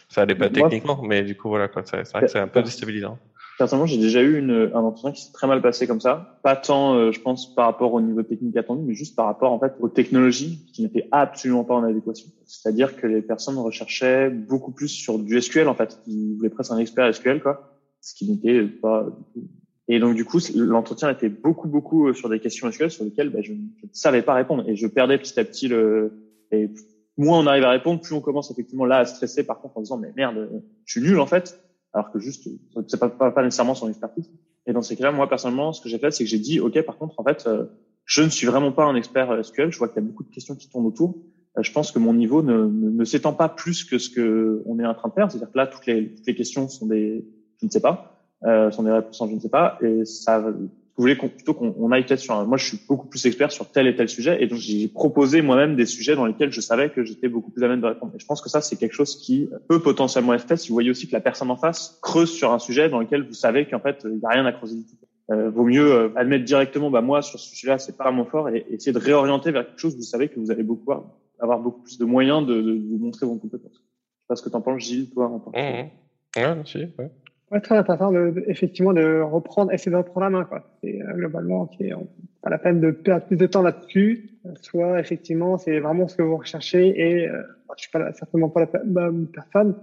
Ça allait pas techniquement, mais du coup, voilà, quoi. C'est vrai que c'est un peu déstabilisant. Personnellement, j'ai déjà eu une, un entretien qui s'est très mal passé comme ça. Pas tant, euh, je pense, par rapport au niveau technique attendu, mais juste par rapport, en fait, aux technologies qui n'étaient absolument pas en adéquation. C'est-à-dire que les personnes recherchaient beaucoup plus sur du SQL, en fait. Ils voulaient presque un expert SQL, quoi. Ce qui n'était pas du tout et donc du coup, l'entretien était beaucoup beaucoup euh, sur des questions SQL sur lesquelles bah, je, ne savais pas répondre et je perdais petit à petit le. Et moins on arrive à répondre, plus on commence effectivement là à stresser par contre en disant mais merde, je suis nul en fait, alors que juste c'est pas, pas, pas nécessairement son expertise. Et dans ces cas-là, moi personnellement, ce que j'ai fait, c'est que j'ai dit ok, par contre en fait, euh, je ne suis vraiment pas un expert euh, SQL. Je vois qu'il y a beaucoup de questions qui tournent autour. Je pense que mon niveau ne, ne, ne s'étend pas plus que ce que on est en train de faire. C'est-à-dire que là, toutes les, toutes les questions sont des je ne sais pas euh, sont des réponses je ne sais pas. Et ça, vous voulez plutôt qu'on aille peut-être sur un, moi je suis beaucoup plus expert sur tel et tel sujet et donc j'ai proposé moi-même des sujets dans lesquels je savais que j'étais beaucoup plus à même de répondre. Et je pense que ça c'est quelque chose qui peut potentiellement être fait si vous voyez aussi que la personne en face creuse sur un sujet dans lequel vous savez qu'en fait il n'y a rien à creuser du tout. Euh, vaut mieux euh, admettre directement bah moi sur ce sujet-là c'est pas mon fort et, essayer de réorienter vers quelque chose où vous savez que vous allez beaucoup avoir beaucoup plus de moyens de, de, de montrer vos compétences. Je sais pas ce que t'en penses Gilles toi en particulier. Mmh. Ouais, si, ouais. Ouais, très intéressant de, effectivement de reprendre, essayer de reprendre la main, quoi. C'est euh, globalement, ok, on, pas la peine de perdre plus de temps là-dessus. Soit effectivement, c'est vraiment ce que vous recherchez et euh, je suis pas certainement pas la bonne personne.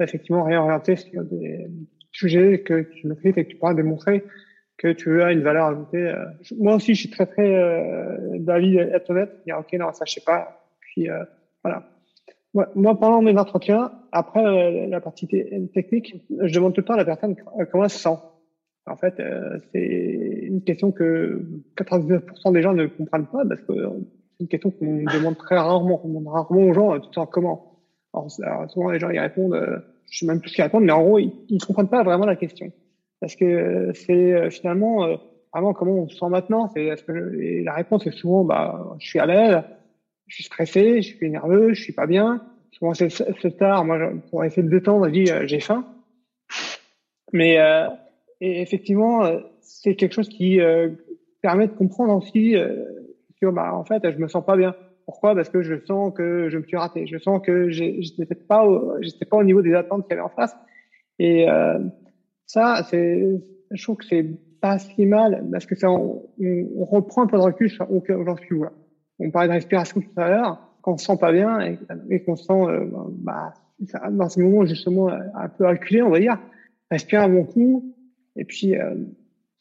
Effectivement réorienter sur des sujets que tu maîtrises et que tu pourras démontrer que tu as une valeur ajoutée. Euh. Moi aussi, je suis très très euh, d'avis d'être honnête, dire ok, non, ça je sais pas. Puis euh, moi, pendant mes entretiens, après euh, la partie technique, je demande tout le temps à la personne comment elle se sent. En fait, euh, c'est une question que 99% des gens ne comprennent pas parce que c'est une question qu'on demande très rarement. On demande rarement aux gens tout le temps comment. Alors, souvent, les gens ils répondent, je sais même plus ce qu'ils répondent, mais en gros, ils, ne comprennent pas vraiment la question. Parce que c'est finalement vraiment comment on se sent maintenant. C'est que la réponse est souvent, bah, je suis à l'aise je suis stressé, je suis nerveux, je suis pas bien. Souvent c'est tard, moi pour essayer de détendre, je dis euh, j'ai faim. Mais euh, et effectivement, euh, c'est quelque chose qui euh, permet de comprendre aussi que bah en fait je me sens pas bien. Pourquoi? Parce que je sens que je me suis raté, je sens que j'étais pas j'étais pas au niveau des attentes qu'il y avait en face. Et ça, c'est je trouve que c'est pas si mal parce que ça on, on reprend un peu de recul sur j'en suis là on parlait de respiration tout à l'heure, quand on se sent pas bien et, et qu'on se sent euh, bah, dans ce moment justement un peu acculé, on va dire, respirer un bon coup et puis euh,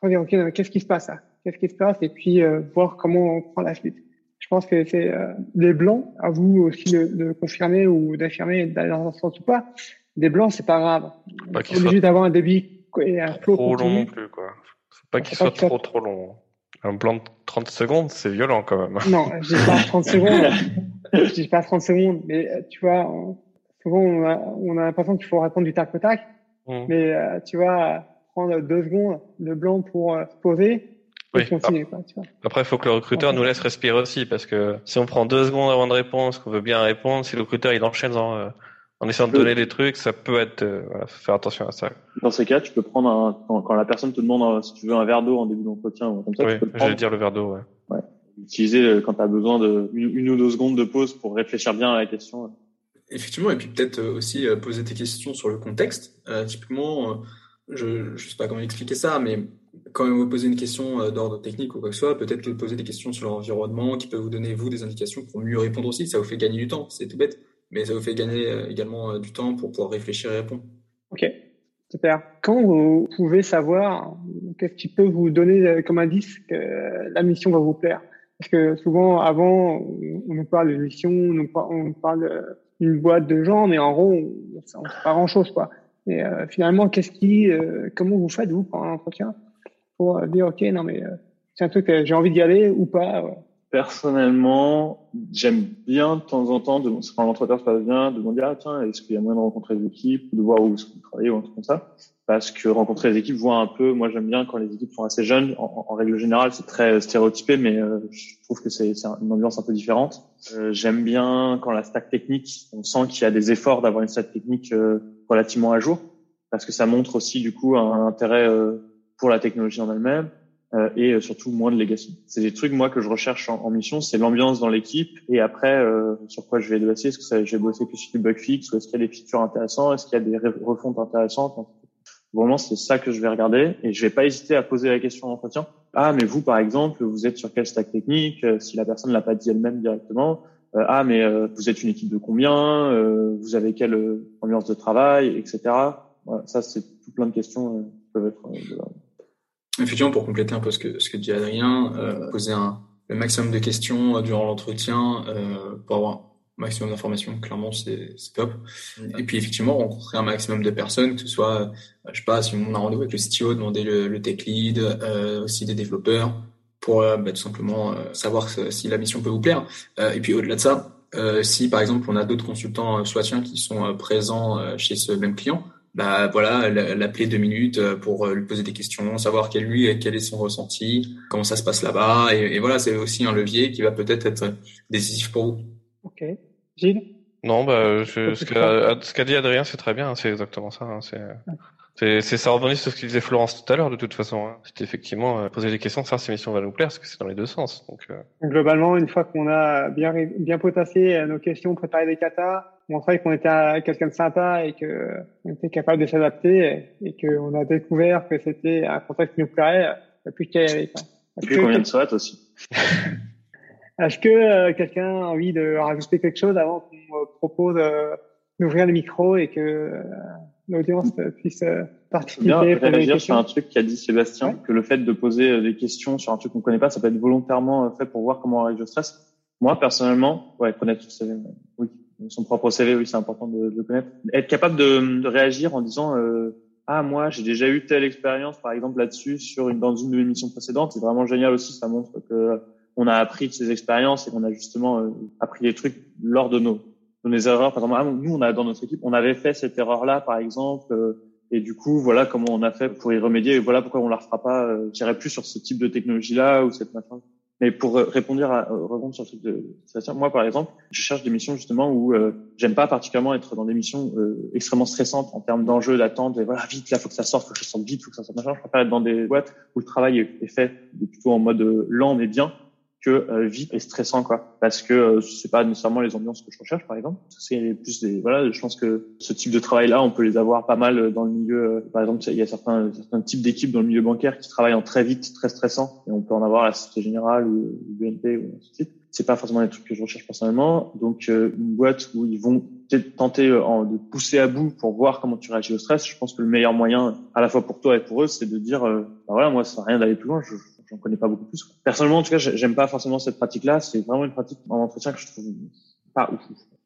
dire ok qu'est-ce qui se passe là? Qu'est-ce qui se passe? Et puis euh, voir comment on prend la suite. Je pense que c'est euh, des blancs, à vous aussi de, de confirmer ou d'affirmer d'aller dans un sens ou pas. Des blancs, c'est pas grave. Pas qu'il soit d'avoir un débit et un flow trop long non plus quoi. Faut pas qu'il soit trop trop long. Un plan de 30 secondes, c'est violent quand même. Non, je dis pas 30 secondes. je dis pas 30 secondes, mais euh, tu vois, souvent on a, on a l'impression qu'il faut répondre du tac au tac. Mmh. Mais euh, tu vois, prendre deux secondes de blanc pour euh, se poser. Oui. Continuer, quoi, tu vois. Après, il faut que le recruteur nous laisse respirer aussi, parce que si on prend deux secondes avant de répondre, qu'on veut bien répondre, si le recruteur il enchaîne en, en essayant de donner des trucs, ça peut être, euh, voilà, faut faire attention à ça. Dans ces cas, tu peux prendre un, quand, quand la personne te demande euh, si tu veux un verre d'eau en début d'entretien ou comme ça, oui, tu peux j'allais dire le verre d'eau, ouais. ouais. Utiliser euh, quand tu as besoin de une, ou deux secondes de pause pour réfléchir bien à la question. Effectivement, et puis peut-être aussi poser tes questions sur le contexte. Euh, typiquement, je je sais pas comment expliquer ça, mais quand vous posez une question d'ordre technique ou quoi que ce soit, peut-être poser des questions sur l'environnement qui peut vous donner vous des indications pour mieux répondre aussi. Ça vous fait gagner du temps. C'est tout bête mais ça vous fait gagner euh, également euh, du temps pour pouvoir réfléchir et répondre. Ok, super. Quand vous pouvez savoir qu'est-ce qui peut vous donner euh, comme indice que la mission va vous plaire? Parce que souvent, avant, on nous parle de mission, on parle d'une boîte de gens, mais en gros, on ne sait pas grand-chose, quoi. Et finalement, qu'est-ce qui, comment vous faites vous pendant l'entretien pour dire ok, non mais c'est un truc j'ai envie d'y aller ou pas Personnellement, j'aime bien de temps en temps, de, quand l'entretien se passe bien, de demander ah tiens est-ce qu'il y a moyen de rencontrer les équipes, de voir où est-ce ou un truc comme ça, parce que rencontrer les équipes voit un peu. Moi j'aime bien quand les équipes sont assez jeunes. En, règle générale, c'est très stéréotypé, mais euh, je trouve que c'est une ambiance un peu différente. Euh, j'aime bien quand la stack technique, on sent qu'il y a des efforts d'avoir une stack technique euh, relativement à jour, parce que ça montre aussi du coup un intérêt pour la technologie en elle-même euh, et euh, surtout moins de legacy. C'est des trucs moi que je recherche en, mission, c'est l'ambiance dans l'équipe et après euh, sur quoi je vais bosser. Est-ce que ça, je vais bosser que sur du bug fix ou est-ce qu'il y a des features intéressantes, est-ce qu'il y a des refontes intéressantes. Vraiment, c'est ça que je vais regarder et je vais pas hésiter à poser la question en entretien. Ah, mais vous, par exemple, vous êtes sur quel stack technique? Si la personne l'a pas dit elle-même directement. ah, mais vous êtes une équipe de combien? Vous avez quelle ambiance de travail, etc. Voilà, ça, c'est tout plein de questions qui peuvent être. Effectivement, pour compléter un peu ce que, ce que dit Adrien, euh, poser un, le maximum de questions euh, durant l'entretien euh, pour avoir un maximum d'informations, clairement, c'est top. Et puis, effectivement, rencontrer un maximum de personnes, que ce soit, euh, je sais pas, si on a rendez-vous avec le CTO, demander le, le tech lead, euh, aussi des développeurs, pour bah, tout simplement savoir si la mission peut vous plaire. et puis, au-delà de ça, si, par exemple, on a d'autres consultants soit qui sont présents chez ce même client, bah voilà, l'appeler deux minutes pour lui poser des questions, savoir quel lui, quel est son ressenti, comment ça se passe là-bas, et, et voilà, c'est aussi un levier qui va peut-être être décisif pour vous. Ok, Gilles? Non, bah, je, ce qu'a dit Adrien, c'est très bien, c'est exactement ça. Hein, c'est ça revenait sur ce que disait Florence tout à l'heure de toute façon. Hein. C'était effectivement euh, poser des questions, savoir si l'émission va nous plaire, parce que c'est dans les deux sens. Donc, euh... globalement, une fois qu'on a bien bien potassé euh, nos questions, préparé des katas, montré qu'on était quelqu'un de sympa et que on était capable de s'adapter et, qu'on a découvert que c'était un contexte qui nous plairait, il plus qu'à y aller. Et puis combien de SWAT aussi. Est-ce que euh, quelqu'un a envie de rajouter quelque chose avant qu'on propose d'ouvrir le micro et que l'audience puisse euh, participer. Bien réagir sur un truc qu'a dit Sébastien, que le fait de poser euh, des questions sur un truc qu'on connaît pas, ça peut être volontairement euh, fait pour voir comment on réagit au stress. Moi, personnellement, ouais, connaître son CV, oui, son propre CV, oui, c'est important de, le connaître. Être capable de, de réagir en disant, euh, ah, moi, j'ai déjà eu telle expérience, par exemple, là-dessus, sur une, dans une de mes missions précédentes. C'est vraiment génial aussi. Ça montre que on a appris de ces expériences et qu'on a justement appris des trucs lors de nos nos erreurs. Par exemple, nous, on a dans notre équipe, on avait fait cette erreur-là, par exemple, euh, et du coup, voilà comment on a fait pour y remédier. Et voilà pourquoi on la refera pas. Euh, J'irai plus sur ce type de technologie-là ou cette machin. Mais pour euh, répondre à répondre sur le truc de Sébastien, moi par exemple, je cherche des missions justement où euh, j'aime pas particulièrement être dans des missions euh, extrêmement stressantes en termes d'enjeux, d'attente. Et voilà, vite là, faut que ça sorte, faut que ça sorte vite, faut que ça sorte machin. Je préfère être dans des boîtes où le travail est fait plutôt en mode lent mais bien que euh, vite et stressant quoi. Parce que euh, c'est pas nécessairement les ambiances que je recherche par exemple. C'est plus des voilà je pense que ce type de travail là on peut les avoir pas mal dans le milieu euh, par exemple il y a certains certains types d'équipes dans le milieu bancaire qui travaillent en très vite très stressant et on peut en avoir à la Société Générale ou, BNP ou ainsi de suite. C'est pas forcément des trucs que je recherche personnellement. Donc euh, une boîte où ils vont tenter de pousser à bout pour voir comment tu réagis au stress je pense que le meilleur moyen à la fois pour toi et pour eux c'est de dire bah voilà moi ça sert à rien d'aller plus loin j'en connais pas beaucoup plus. Personnellement, en tout cas, j'aime pas forcément cette pratique-là. C'est vraiment une pratique en entretien que je trouve pas ouf.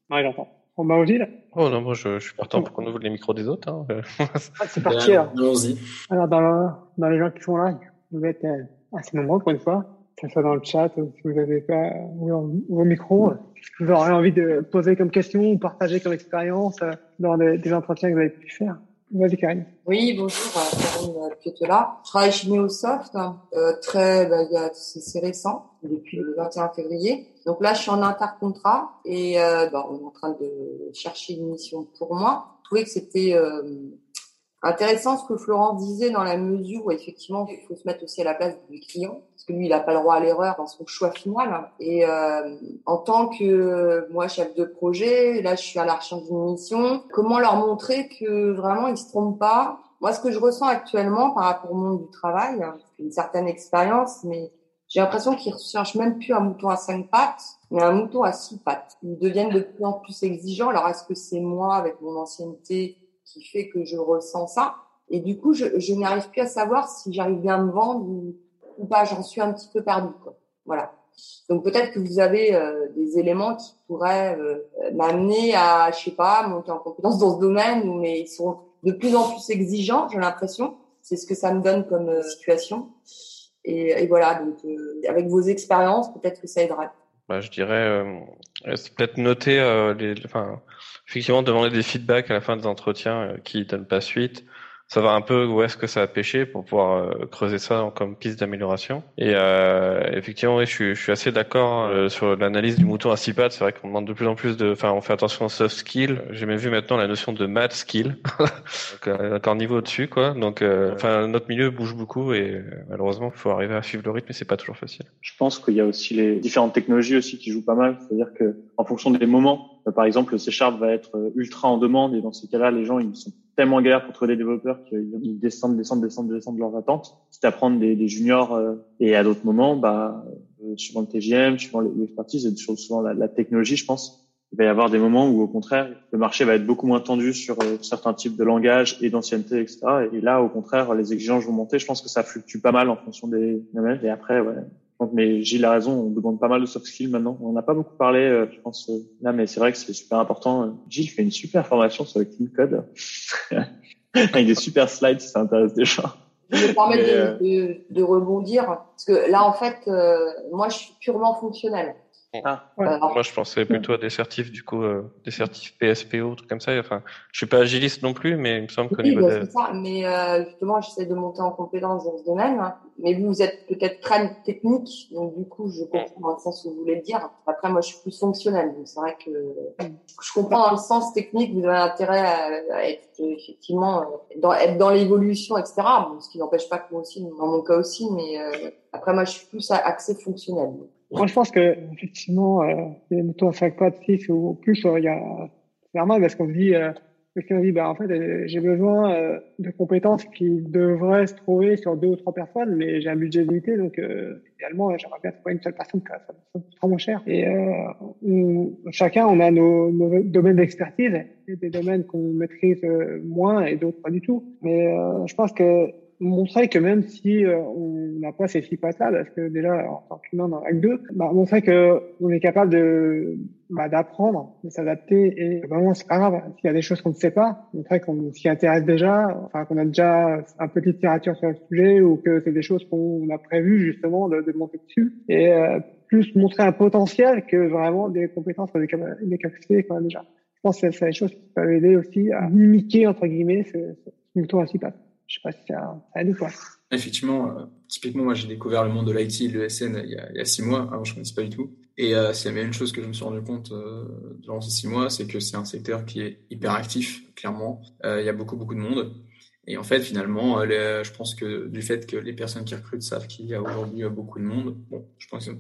Ouais, j'entends. On va aussi là Oh non, moi je, je suis partant pour qu'on ouvre les micros des autres. Hein. ah, c'est parti alors. Allons-y. Alors dans, le, dans les gens qui sont là, vous êtes euh, assez nombreux pour une fois, que ce soit dans le chat ou si vous n'avez pas vos micros. Vous aurez envie de poser comme question ou partager comme expérience euh, dans des, des entretiens que vous avez pu faire. Vas-y. Oui, bonjour, Karine Pietola. Je travaille chez Neosoft, euh, très, bah, c'est récent, depuis le 21 février. Donc là, je suis en intercontrat et euh, bah, on est en train de chercher une mission pour moi. Je trouvais que c'était euh, intéressant ce que Florence disait dans la mesure où effectivement il faut se mettre aussi à la place du client parce que lui il n'a pas le droit à l'erreur dans son choix final et euh, en tant que moi chef de projet là je suis à la recherche d'une mission comment leur montrer que vraiment ils se trompent pas? Moi ce que je ressens actuellement par rapport au monde du travail une certaine expérience mais j'ai l'impression qu'ils recherchent même plus un mouton à cinq pattes, mais un mouton à six pattes. Ils deviennent de plus en plus exigeants. Alors, est-ce que c'est moi, avec mon ancienneté, qui fait que je ressens ça. Et du coup, je, n'arrive plus à savoir si j'arrive bien à me vendre ou, pas. J'en suis un petit peu perdue. Quoi. Voilà. Donc peut-être que vous avez euh, des éléments qui pourraient euh, m'amener à, je sais pas, monter en compétence dans ce domaine, mais ils sont de plus en plus exigeants, j'ai l'impression. C'est ce que ça me donne comme euh, situation. Et, et, voilà, donc avec vos expériences, peut-être que ça aidera. Bah, je dirais, c'est peut-être noter les, enfin, effectivement demander des feedbacks à la fin des entretiens euh, qui donnent pas suite savoir un peu où est-ce que ça a pêché pour pouvoir euh, creuser ça comme piste d'amélioration. Et euh, effectivement, oui, je, suis, je suis assez d'accord euh, sur l'analyse du mouton à six pattes. C'est vrai qu'on demande de plus en plus de, enfin, on fait attention aux soft skills. J'ai même vu maintenant la notion de math skill, encore niveau au-dessus, quoi. Donc, enfin, notre milieu bouge beaucoup et malheureusement, il faut arriver à suivre le rythme, mais c'est pas toujours facile. Je pense qu'il y a aussi les différentes technologies aussi qui jouent pas mal. C'est-à-dire que en fonction des moments, par exemple, le C Sharp va être ultra en demande et dans ces cas-là, les gens ils sont tellement galère pour trouver des développeurs qu'ils descendent, descendent, descendent, descendent leurs attentes. C'est à prendre des, juniors euh, et à d'autres moments, bah, euh, suivant le TGM, suivant l'expertise et suivant la, la, technologie, je pense, il va y avoir des moments où au contraire, le marché va être beaucoup moins tendu sur euh, certains types de langages et d'ancienneté, etc. Et là, au contraire, les exigences vont monter. Je pense que ça fluctue pas mal en fonction des domaines. Et après, ouais, mais Gilles a raison, on demande pas mal de soft skills maintenant. On n'a pas beaucoup parlé, euh, je pense, euh, là, mais c'est vrai que c'est super important. Gilles fait une super formation sur le clean code. Avec des super slides, si ça intéresse des gens. Je vais permettre de, euh, de, de, rebondir, parce que là, en fait, moi, je suis purement fonctionnel. Ah. Moi, je pensais plutôt à des certifs, du coup, euh, des certifs PSPO, trucs comme ça. Enfin, je suis pas agiliste non plus, mais il me semble que oui, bah, c'est ça. Mais euh, justement, j'essaie de monter en compétence dans ce domaine. Mais vous, vous êtes peut-être très technique, donc du coup, je comprends dans le sens où vous voulez le dire. Après, moi, je suis plus fonctionnel, donc c'est vrai que je comprends dans le sens technique. Vous avez intérêt à, être effectivement euh, dans, être dans l'évolution, etc. Bon, ce qui n'empêche pas que moi aussi, dans mon cas aussi, mais euh, après, moi, je suis plus axé fonctionnel. Moi, je pense que effectivement, euh, les moutons à 5 pattes, 6 ou plus, euh, il y a c'est normal parce qu'on se dit, euh, on dit, bah en fait, euh, j'ai besoin euh, de compétences qui devraient se trouver sur deux ou trois personnes, mais j'ai un budget limité, donc euh, idéalement, j'aimerais bien trouver une seule personne, ça, ça coûte trop moins cher. Et chacun, on a nos, nos domaines d'expertise, des domaines qu'on maîtrise moins et d'autres pas du tout. Mais je pense que montrer que même si euh, on n'a pas ces six pattes-là, parce que déjà en tant qu'humain dans l'acte 2, bah, montrer que on est capable de bah, d'apprendre, de s'adapter et vraiment c'est pas grave. S'il y a des choses qu'on ne sait pas, montrer qu'on s'y intéresse déjà, enfin qu'on a déjà un peu de littérature sur le sujet ou que c'est des choses qu'on a prévu justement de, de monter dessus et euh, plus montrer un potentiel que vraiment des compétences des, des capacités qu'on a déjà. Je pense que c'est des choses qui peuvent aider aussi à mimiquer entre guillemets ce, ce mouton à six pattes. Je sais pas si ça, aide quoi. Effectivement, euh, typiquement, moi, j'ai découvert le monde de l'IT et de l'ESN il, y a, six mois. Avant, je ne connaissais pas du tout. Et euh, y avait une chose que je me suis rendu compte euh, durant ces six mois, c'est que c'est un secteur qui est hyper actif, clairement. Euh, il y a beaucoup, beaucoup de monde. Et en fait, finalement, je pense que du fait que les personnes qui recrutent savent qu'il y a aujourd'hui beaucoup de monde, bon, je pense que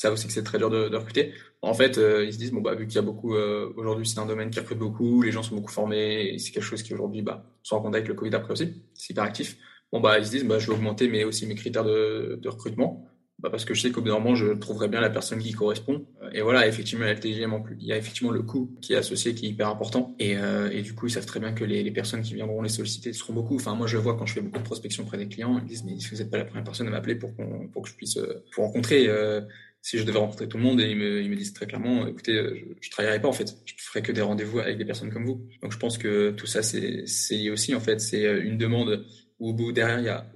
savent aussi que c'est très dur de, de recruter. En fait, euh, ils se disent bon bah vu qu'il y a beaucoup euh, aujourd'hui, c'est un domaine qui recrute beaucoup, les gens sont beaucoup formés, et c'est quelque chose qui aujourd'hui bah sont en contact avec le Covid après aussi, c'est hyper actif. Bon bah ils se disent bah je vais augmenter mais aussi mes critères de, de recrutement. Bah, parce que je sais qu'au bout d'un moment, je trouverai bien la personne qui correspond. Et voilà, effectivement, il y en plus. Il y a effectivement le coût qui est associé, qui est hyper important. Et, euh, et du coup, ils savent très bien que les, les, personnes qui viendront les solliciter seront beaucoup. Enfin, moi, je le vois quand je fais beaucoup de prospection auprès des clients. Ils disent, mais vous n'êtes pas la première personne à m'appeler pour, qu'on, pour que je puisse euh, pour rencontrer. Euh, si je devais rencontrer tout le monde et ils me, disent très clairement, écoutez, je, je travaillerai pas en fait, je ferai que des rendez-vous avec des personnes comme vous. Donc je pense que tout ça c'est lié aussi en fait, c'est euh, une demande où au bout derrière il y a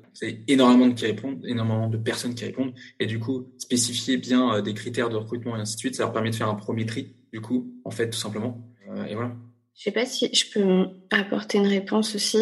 énormément de qui répondent, énormément de personnes qui répondent et du coup spécifier bien euh, des critères de recrutement et ainsi de suite, ça leur permet de faire un premier tri du coup en fait tout simplement euh, et voilà. Je sais pas si je peux apporter une réponse aussi.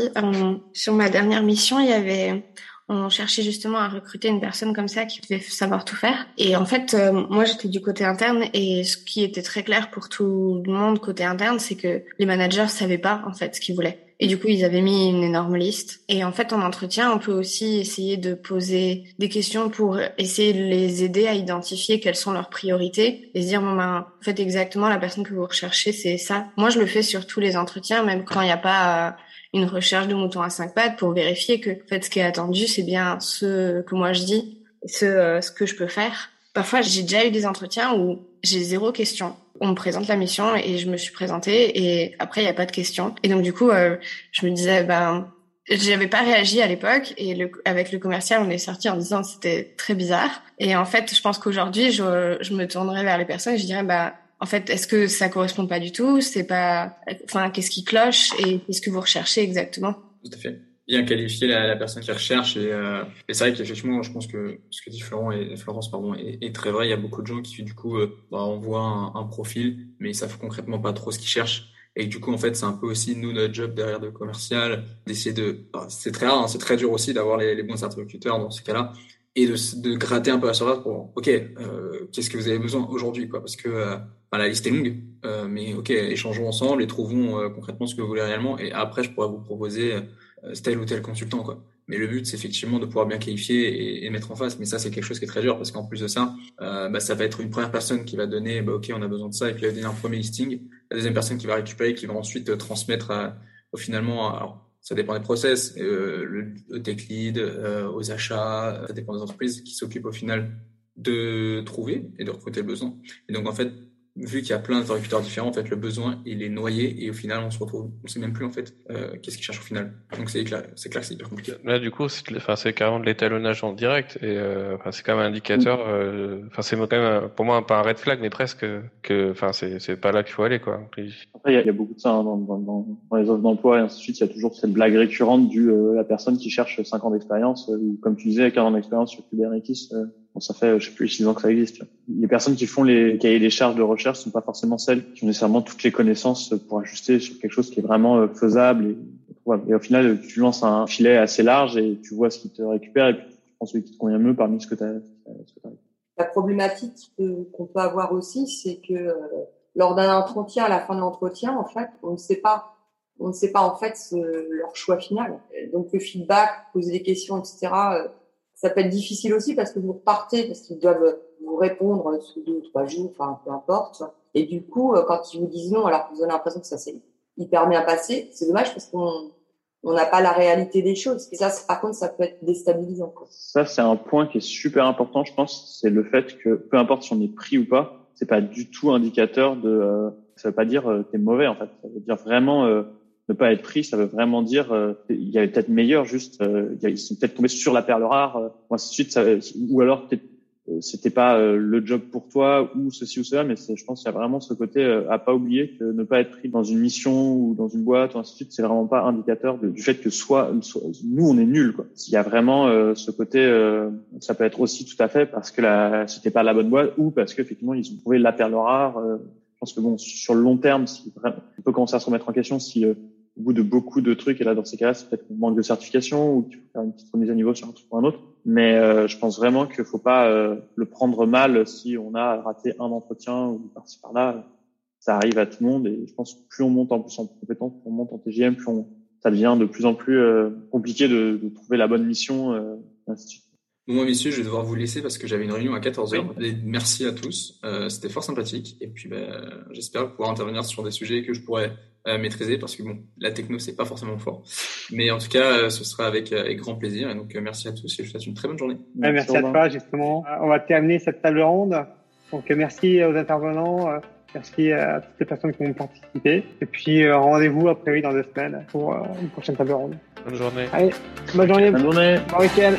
sur ma dernière mission, il y avait on cherchait justement à recruter une personne comme ça qui devait savoir tout faire. Et en fait, euh, moi j'étais du côté interne et ce qui était très clair pour tout le monde côté interne, c'est que les managers savaient pas en fait ce qu'ils voulaient. Et du coup, ils avaient mis une énorme liste. Et en fait, en entretien, on peut aussi essayer de poser des questions pour essayer de les aider à identifier quelles sont leurs priorités et se dire, bon ben, en fait, exactement, la personne que vous recherchez, c'est ça. Moi, je le fais sur tous les entretiens, même quand il n'y a pas euh, une recherche de mouton à cinq pattes pour vérifier que en fait ce qui est attendu c'est bien ce que moi je dis, ce euh, ce que je peux faire. Parfois j'ai déjà eu des entretiens où j'ai zéro question. On me présente la mission et je me suis présentée et après il y a pas de questions. Et donc du coup euh, je me disais ben j'avais pas réagi à l'époque et le, avec le commercial on est sorti en disant c'était très bizarre et en fait je pense qu'aujourd'hui je, je me tournerais vers les personnes et je dirais bah en fait, est-ce que ça correspond pas du tout? C'est pas, enfin, qu'est-ce qui cloche et qu'est-ce que vous recherchez exactement? Tout à fait. Bien qualifier la, personne qui recherche et, euh, et c'est vrai qu'effectivement, je pense que ce que dit Florent et Florence pardon est, est, très vrai. Il y a beaucoup de gens qui du coup euh, bah, envoient un, profil, mais ils savent concrètement pas trop ce qu'ils cherchent. Et du coup, en fait, c'est un peu aussi nous notre job derrière de commercial d'essayer de. Bah, c'est très rare, hein, c'est très dur aussi d'avoir les, les bons interlocuteurs dans ce cas-là et de, de, gratter un peu la surface pour ok euh, qu'est-ce que vous avez besoin aujourd'hui quoi parce que euh, la liste est longue euh, mais ok échangeons ensemble et trouvons euh, concrètement ce que vous voulez réellement et après je pourrais vous proposer euh, tel ou tel consultant quoi. Mais le but c'est effectivement de pouvoir bien qualifier et, et, mettre en face mais ça c'est quelque chose qui est très dur parce qu'en plus de ça euh, bah, ça va être une première personne qui va donner bah, ok on a besoin de ça et puis va donner un premier listing la deuxième personne qui va récupérer qui va ensuite transmettre finalement alors ça dépend des process, euh, le, tech lead, euh, aux achats, ça dépend des entreprises qui s'occupent au final de trouver et de recruter le besoin. Et donc en fait, vu qu'il y a plein d'interlocuteurs différents, en fait, le besoin, il est noyé et au final, on se retrouve, on sait même plus, en fait, euh, qu'est-ce qu'il cherche au final. Donc, c'est clair, c'est clair, c'est hyper compliqué. Là, du coup, c'est, enfin, c'est carrément de l'étalonnage en direct et, euh, enfin, c'est quand même un indicateur, euh, enfin, c'est quand même, pour moi, pas un red flag, mais presque que, enfin, c'est, c'est pas là qu'il faut aller, quoi. Après, il y a, y a, beaucoup de ça hein, dans, dans, dans, dans, les offres d'emploi et ainsi de suite. Il y a toujours cette blague récurrente du, euh, la personne qui cherche 5 ans d'expérience, ou comme tu disais, 40 ans d'expérience sur Kubernetes, bon, ça fait, je sais plus, six ans que ça existe. Les personnes qui font les cahiers des charges de recherche sont pas forcément celles qui ont nécessairement toutes les connaissances pour ajuster sur quelque chose qui est vraiment faisable et, au final, tu lances un filet assez large et tu vois ce qui te récupère et puis tu prends celui qui te convient mieux parmi ce que tu as. La problématique qu'on peut avoir aussi, c'est que lors d'un entretien, à la fin de l'entretien, en fait, on ne sait pas on ne sait pas en fait leur choix final. Donc le feedback, poser des questions, etc. Ça peut être difficile aussi parce que vous repartez, parce qu'ils doivent vous répondre sous deux ou trois jours, enfin peu importe. Et du coup, euh, quand ils vous disent non, alors que vous avez l'impression que ça s'est hyper bien passé, c'est dommage parce qu'on on n'a pas la réalité des choses. Et ça, par contre, ça peut être déstabilisant. Ça, c'est un point qui est super important, je pense. C'est le fait que peu importe si on est pris ou pas, c'est pas du tout indicateur de. Euh, ça veut pas dire euh, t'es mauvais en fait. Ça veut dire vraiment euh, ne pas être pris, ça veut vraiment dire euh, il y avait peut-être meilleur, juste euh, ils sont peut-être tombés sur la perle rare, euh, ou ainsi de suite, ça, ou alors peut-être c'était pas le job pour toi ou ceci ou cela, mais je pense qu'il y a vraiment ce côté à pas oublier que ne pas être pris dans une mission ou dans une boîte ou ainsi de suite, c'est vraiment pas indicateur du fait que soit, nous on est nuls. Quoi. Il y a vraiment ce côté, ça peut être aussi tout à fait parce que c'était pas la bonne boîte ou parce qu'effectivement ils ont trouvé la perle rare. je pense que bon sur le long terme, si on peut commencer à se remettre en question si au bout de beaucoup de trucs, et là dans ces cas-là, c'est peut-être qu'on manque de certification ou qu'il faut faire une petite remise à niveau sur un truc ou un autre. Mais euh, je pense vraiment qu'il faut pas euh, le prendre mal si on a raté un entretien ou par-ci par-là. Ça arrive à tout le monde et je pense que plus on monte en plus en compétence, plus on monte en TGM, plus on, ça devient de plus en plus euh, compliqué de, de, trouver la bonne mission. Euh, Bon, messieurs, je vais devoir vous laisser parce que j'avais une réunion à 14h. merci à tous. Euh, C'était fort sympathique. Et puis, ben, j'espère pouvoir intervenir sur des sujets que je pourrais maîtriser parce que bon, la techno, c'est pas forcément fort. Mais en tout cas, euh, ce sera avec, avec grand plaisir. Et donc, euh, merci à tous et je vous souhaite une très bonne journée. merci à toi, justement. On va terminer cette table ronde. Donc, merci aux intervenants. Merci à toutes les personnes qui ont participé. Et puis, rendez-vous après oui dans deux semaines pour une prochaine table ronde. Bonne journée. Allez, bonne journée. Bonne journée. Bon week-end.